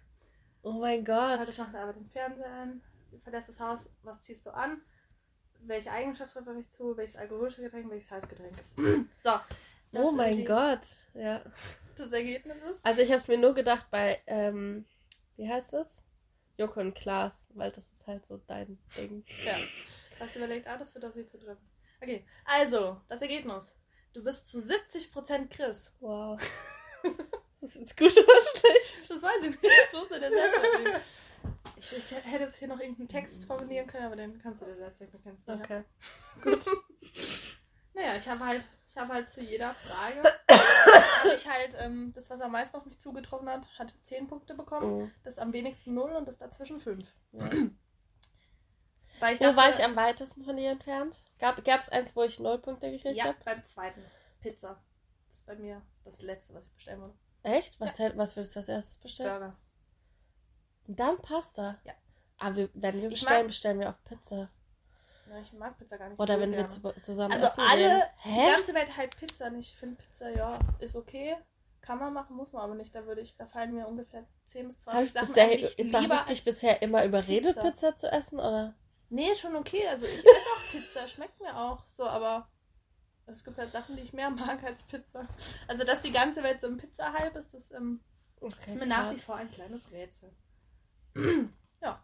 Oh mein Schaltest Gott. nach der Arbeit den Fernseher ein? Verlässt das Haus? Was ziehst du an? Welche Eigenschaft trifft auf mich zu? Welches alkoholische Getränk? Welches Heißgetränk? so. Oh mein die- Gott. Ja. Das Ergebnis ist? Also ich habe es mir nur gedacht bei, ähm, wie heißt das? Joko und Klaas, weil das ist halt so dein Ding. Ja. Hast du überlegt, ah, das wird auf sie zu drücken. Okay, also, das Ergebnis. Du bist zu 70% Chris. Wow. Das ist jetzt gut oder schlecht? Das weiß ich nicht. Das musst du dir selbst überlegen. Ich, ich hätte jetzt hier noch irgendeinen Text formulieren können, aber den kannst du dir selbst denken. Kennst du. Okay. Gut. Naja, ich habe halt, ich habe halt zu jeder Frage, ich halt, ähm, das, was am meisten auf mich zugetroffen hat, hat 10 Punkte bekommen. Oh. Das am wenigsten 0 und das dazwischen 5. Ja. Weil ich Wo dachte, war ich am weitesten von dir entfernt? Gab es eins, wo ich null Punkte gekriegt Ja, habe? beim zweiten. Pizza. Das ist bei mir das letzte, was ich bestellen würde. Echt? Was, hätt- was würdest du als erstes bestellen? Burger. Und dann Pasta? Ja. Aber wir, wenn wir Ich bestellen, mag- bestellen wir auch Pizza. Ja, ich mag Pizza gar nicht. Oder wenn wir gerne. zu, zusammen Also essen alle, gehen. die ganze Welt halt Pizza nicht. Ich finde Pizza, ja, ist okay. Kann man machen, muss man aber nicht. Da würde ich, da fallen mir ungefähr 10 bis Hab 20 ich Sachen bisher, ein, ich hab lieber ich dich bisher immer überredet, Pizza. Pizza. zu essen? Oder? Nee, schon okay. Also ich esse auch Pizza, schmeckt mir auch so, aber es gibt halt Sachen, die ich mehr mag als Pizza. Also, dass die ganze Welt so im Pizza-Hype ist, das ähm, Okay, ist mir nach wie vor ein kleines Rätsel. ja.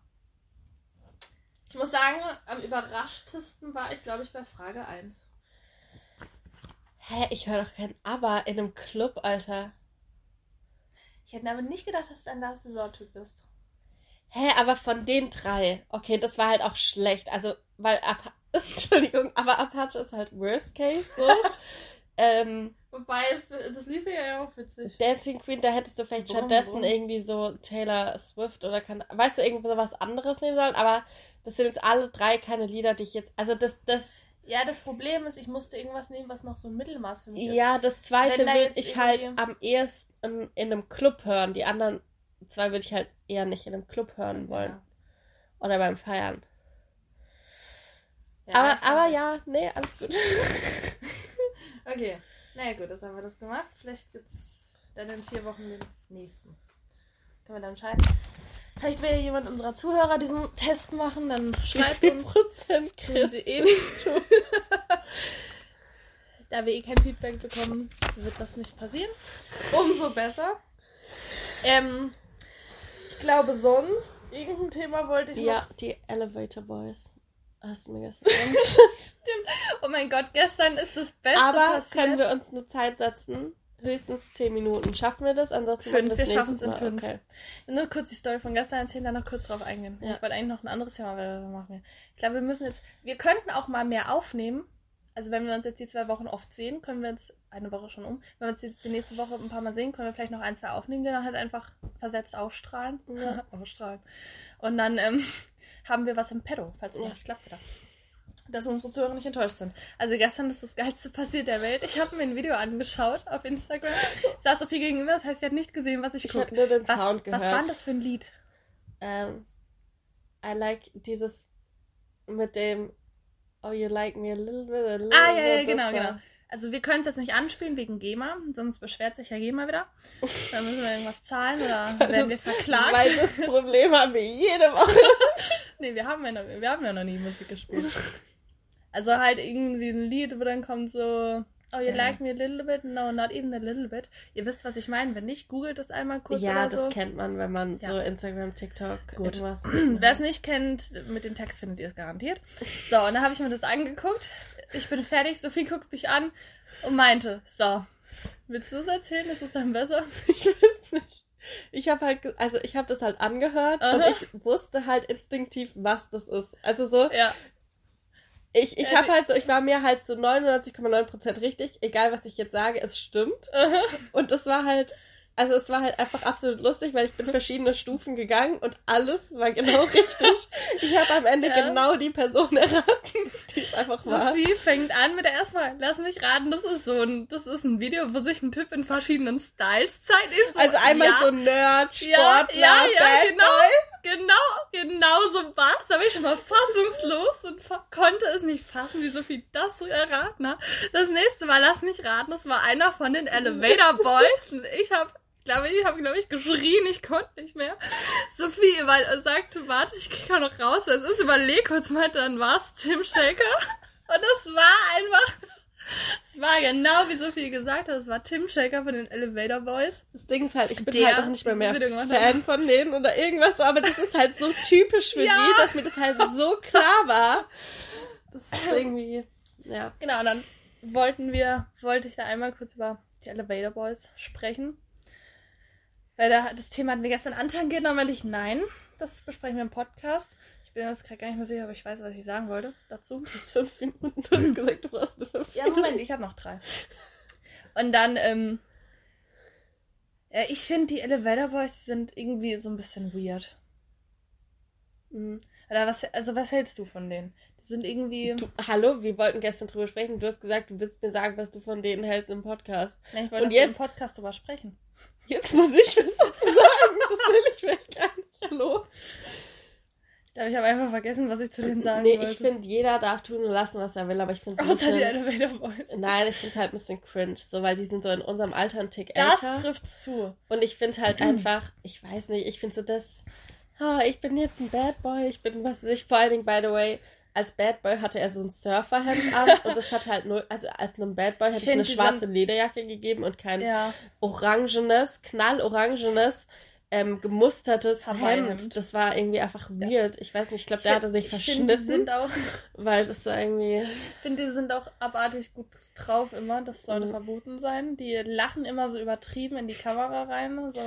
Ich muss sagen, am überraschtesten war ich, glaube ich, bei Frage 1. Hä, ich höre doch kein Aber in einem Club, Alter. Ich hätte aber nicht gedacht, dass du ein Last Resort-Typ bist. Hä, aber von den drei. Okay, das war halt auch schlecht. Also, weil Apa Entschuldigung, aber Apache ist halt Worst Case so. ähm, Wobei, das lief ja auch witzig. Dancing Queen, da hättest du vielleicht Brumm, stattdessen brumm. irgendwie so Taylor Swift oder kann, weißt du, irgendwie was anderes nehmen sollen, aber das sind jetzt alle drei keine Lieder, die ich jetzt, also das, das, Ja, das Problem ist, ich musste irgendwas nehmen, was noch so ein Mittelmaß für mich ist. ja, das zweite würde ich halt am ehesten in einem Club hören, die anderen zwei würde ich halt eher nicht in einem Club hören wollen Ja. oder beim Feiern. Ja, aber, aber ja, nee, alles gut. Okay. Naja, gut, das haben wir das gemacht. Vielleicht gibt's dann in vier Wochen den nächsten. Können wir dann entscheiden. Vielleicht will jemand unserer Zuhörer diesen Test machen, dann Wie schreibt viel uns. Prozent Kriegen Chris? sie eh da wir eh kein Feedback bekommen, wird das nicht passieren. Umso besser. Ähm, ich glaube sonst, irgendein Thema wollte ich Ja, noch. die Elevator Boys. Hast du mir gesagt. Oh mein Gott, gestern ist das Beste Aber passiert. können wir uns eine Zeit setzen? Höchstens 10 Minuten. Schaffen wir das? Ansonsten Fünf, machen wir das schaffen es in Mal. fünf. Okay. Nur kurz die Story von gestern erzählen, dann noch kurz drauf eingehen. Ja. Ich wollte eigentlich noch ein anderes Thema das machen. Ich glaube, wir müssen jetzt, wir könnten auch mal mehr aufnehmen. Also wenn wir uns jetzt die zwei Wochen oft sehen, können wir jetzt eine Woche schon um. Wenn wir uns jetzt die nächste Woche ein paar Mal sehen, können wir vielleicht noch ein, zwei aufnehmen, die dann halt einfach versetzt ausstrahlen. Ja. ausstrahlen. Und dann ähm, haben wir was im Pedo, falls es Ja. nicht klappt wieder. Dass unsere Zuhörer nicht enttäuscht sind. Also gestern ist das geilste passiert der Welt. Ich habe mir ein Video angeschaut auf Instagram. Ich saß Sophie gegenüber, das heißt, sie hat nicht gesehen, was ich, Ich gucke. habe nur den Was, Sound was gehört. war denn das für ein Lied? ähm, I like dieses mit dem Oh, you like me a little bit, a little Ah, ja, ja, bit. genau, genau. Also wir können es jetzt nicht anspielen wegen GEMA, sonst beschwert sich ja GEMA wieder. Dann müssen wir irgendwas zahlen oder werden wir verklagt. Weil das Problem haben wir jede Woche. Nee, wir haben, ja noch, wir haben ja noch nie Musik gespielt. Also halt irgendwie ein Lied, wo dann kommt so, oh, you Ja. like me a little bit? No, not even a little bit. Ihr wisst, was ich meine. Wenn nicht, googelt das einmal kurz ja, oder das so. kennt man, wenn man Ja. so Instagram, TikTok, Gut. irgendwas. Wer es nicht kennt, mit dem Text findet ihr es garantiert. So, und da habe ich mir das angeguckt. Ich bin fertig. Sophie guckt mich an und meinte, so, willst du es erzählen? Ist es dann besser? Ich weiß nicht. Ich habe halt, also ich habe das halt angehört und Aha. ich wusste halt instinktiv, was das ist. Also so, Ja. Ich, ich Äh, habe halt so, ich war mir halt so 99,9% richtig, egal was ich jetzt sage, es stimmt. Und das war halt, also es war halt einfach absolut lustig, weil ich bin verschiedene Stufen gegangen und alles war genau richtig. Ich habe am Ende Ja. genau die Person erraten, die es einfach war. Sophie fängt an mit der erstmal, lass mich raten, das ist so ein, das ist ein Video, wo sich ein Typ in verschiedenen Styles zeigt. So, Also einmal ja, so Nerd, Sportler, ja, ja, Bad genau. Boy. Genau, genau so war's. Da war ich schon mal fassungslos und konnte es nicht fassen, wie Sophie das so erraten hat. Das nächste Mal, lass mich raten, das war einer von den Elevator Boys. Und ich habe, glaube ich, habe, glaube ich, geschrien, ich konnte nicht mehr. Sophie weil, äh, sagte, warte, ich krieg noch raus. Es ist überleg kurz, meinte, dann war's Tim Shaker. Und es war einfach, es war genau wie Sophie gesagt hat, es war Tim Shaker von den Elevator Boys. Das Ding ist halt, ich bin Der halt auch nicht mehr mehr. Fan von denen oder irgendwas so, aber das ist halt so typisch für Ja. die, dass mir das halt so klar war. Das ist irgendwie, ja. Genau, und dann wollten wir, wollte ich da einmal kurz über die Elevator Boys sprechen. Weil da, das Thema hatten wir gestern antangiert, dann meinte ich, nein, das besprechen wir im Podcast. Ich bin mir jetzt gerade gar nicht mehr sicher, aber ich weiß, was ich sagen wollte dazu. Du hast fünf Minuten, du hast gesagt, du brauchst nur fünf Ja, Minuten. Moment, ich habe noch drei. Und dann, ähm, ja, ich finde, die Elevator Boys die sind irgendwie so ein bisschen weird. Mhm. Oder was, also was hältst du von denen? Die sind irgendwie. Du, hallo, wir wollten gestern drüber sprechen. Du hast gesagt, du willst mir sagen, was du von denen hältst im Podcast. Ja, ich wollte wir im jetzt- Podcast drüber sprechen. Jetzt muss ich was dazu sagen. Das will ich vielleicht gar nicht. Hallo. Aber ich habe einfach vergessen, was ich zu denen sagen nee, wollte. ich finde, jeder darf tun und lassen, was er will, aber ich finde es ein Außer die bisschen... Elevator Boys. Nein, ich finde es halt ein bisschen cringe, so, weil die sind so in unserem Alter ein Tick Das älter. trifft zu. Und ich finde halt einfach, ich weiß nicht, ich finde so das, ah, ich bin jetzt ein Bad Boy, ich bin, was weiß ich, vor allen Dingen, by the way, als Bad Boy hatte er so ein Surferhemd an und das hat halt nur, also als einem Bad Boy hätte Ich ich eine find, schwarze sind- Lederjacke gegeben und kein Ja. orangenes, knallorangenes, ähm, gemustertes. Hemd. Das war irgendwie einfach Ja. weird. Ich weiß nicht, ich glaube, der hatte sich ich find, verschnitten, die sind auch, weil das so irgendwie, ich finde, die sind auch abartig gut drauf immer. Das sollte Mhm. verboten sein. Die lachen immer so übertrieben in die Kamera rein. So.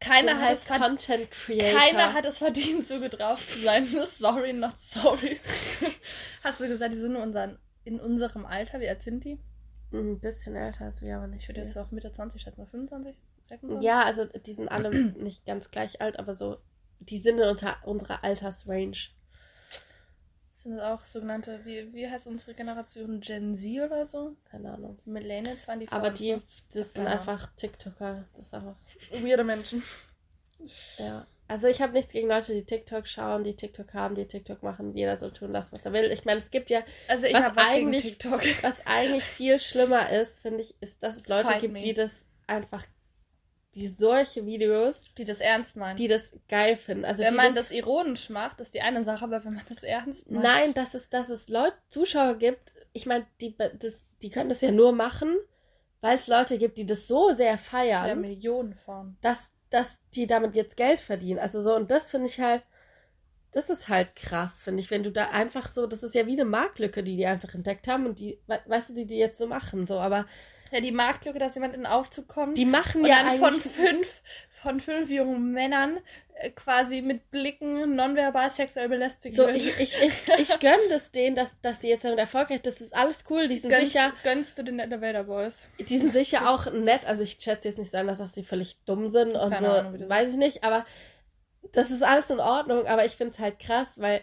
Keiner, so hat es verdient, Content Creator. keiner hat es verdient, so gut drauf zu sein. sorry, not sorry. Hast du gesagt, die sind in, unseren, in unserem Alter? Wie alt sind die? Ein bisschen älter als wir, aber nicht Ich würde jetzt auch Mitte 20 schätzen. 25? 26? Ja, also die sind alle nicht ganz gleich alt, aber so, die sind in unter, unserer Altersrange. Sind das auch sogenannte, wie, wie heißt unsere Generation? Gen Z oder so? Keine Ahnung. Millennials waren die vor Aber die, das sind einfach TikToker. Das ist einfach, Weirde Menschen. ja. Also ich habe nichts gegen Leute, die TikTok schauen, die TikTok haben, die TikTok machen. Jeder soll tun lassen, was er will. Ich meine, es gibt ja, Also ich Was was eigentlich- TikTok. was eigentlich viel schlimmer ist, finde ich, ist, dass es Leute Fight gibt, me. die das einfach, die solche Videos, Die das ernst meinen. die das geil finden. Also wenn man das ironisch macht, ist die eine Sache, aber wenn man das ernst meint. Nein, dass es, dass es Leute, Zuschauer gibt, ich meine, die, das, die können das ja nur machen, weil es Leute gibt, die das so sehr Ja, feiern, Millionen von. dass, dass die damit jetzt Geld verdienen. Also so, und das finde ich halt, das ist halt krass, finde ich, wenn du da einfach so, das ist ja wie eine Marktlücke, die die einfach entdeckt haben und die, we- weißt du, die die jetzt so machen, so, aber Ja, die Marktlücke, dass jemand in den Aufzug kommt die machen und ja dann von fünf, von fünf jungen Männern äh, quasi mit Blicken nonverbal sexuell belästigt so, wird. ich, ich, ich, ich gönne das denen, dass, dass die jetzt damit erfolgreich, das ist alles cool, die sind gönnst, sicher, gönnst du den Elevator Boys? Die sind sicher auch nett. Also ich schätze jetzt nicht sein, dass das die völlig dumm sind und Keine so, Ahnung, weiß ich nicht, aber das ist alles in Ordnung, aber ich finde es halt krass, weil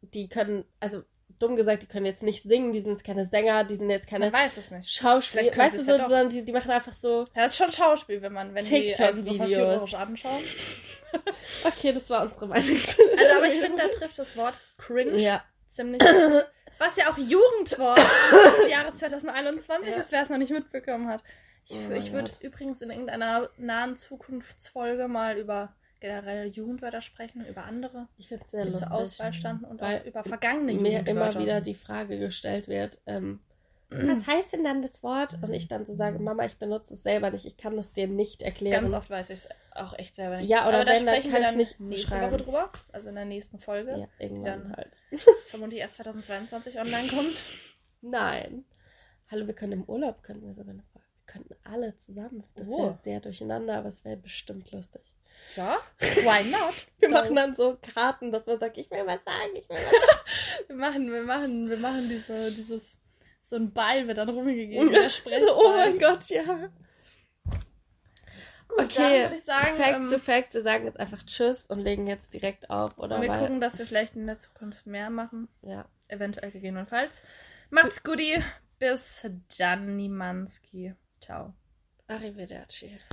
die können, also dumm gesagt, die können jetzt nicht singen, die sind jetzt keine Sänger, die sind jetzt keine Man weiß es nicht. Schauspieler, weißt du so, ja sondern die, die machen einfach so, Ja, das ist schon Schauspiel, wenn man, wenn die ähm, so anschauen. Okay, das war unsere Meinung. Also, aber ich finde, da trifft das Wort cringe Ja. ziemlich gut. Was ja auch Jugendwort des Jahres 2021 Ja. ist, wer es noch nicht mitbekommen hat. Ich, Oh ich würde übrigens in irgendeiner nahen Zukunftsfolge mal über generell Jugendwörter sprechen, über andere, Ich finde es sehr die zur lustig. Auswahl standen und weil auch über vergangene mir Jugendwörter. immer wieder die Frage gestellt wird, ähm, was heißt denn dann das Wort? Und ich dann so sage, Mama, ich benutze es selber nicht, ich kann es dir nicht erklären. Ganz oft weiß ich es auch echt selber nicht. Ja, oder Aber da wenn, dann sprechen kann wir dann nicht nächste beschreiben. Woche drüber. Also in der nächsten Folge. Ja, irgendwann Dann- halt. Vermutlich erst 2022 online kommt. Nein. Hallo, wir können im Urlaub, könnten wir sogar eine Folge. Wir könnten alle zusammen. Das Oh. wäre sehr durcheinander, aber es wäre bestimmt lustig. Ja, why not? Wir machen dann so Karten, dass man sagt, ich will was sagen, ich will was sagen. Wir machen, wir machen, wir machen diese, dieses, so ein Ball wird dann rumgegeben, der Sprechball. oh mein Gott, ja. Gut, dann Okay, würde ich sagen, Facts to ähm, Facts, wir sagen jetzt einfach Tschüss und legen jetzt direkt auf, oder? wir Weil- gucken, dass wir vielleicht in der Zukunft mehr machen. Ja. Eventuell gegebenenfalls. Macht's gut, bis dann, Nimanski. Ciao. Arrivederci.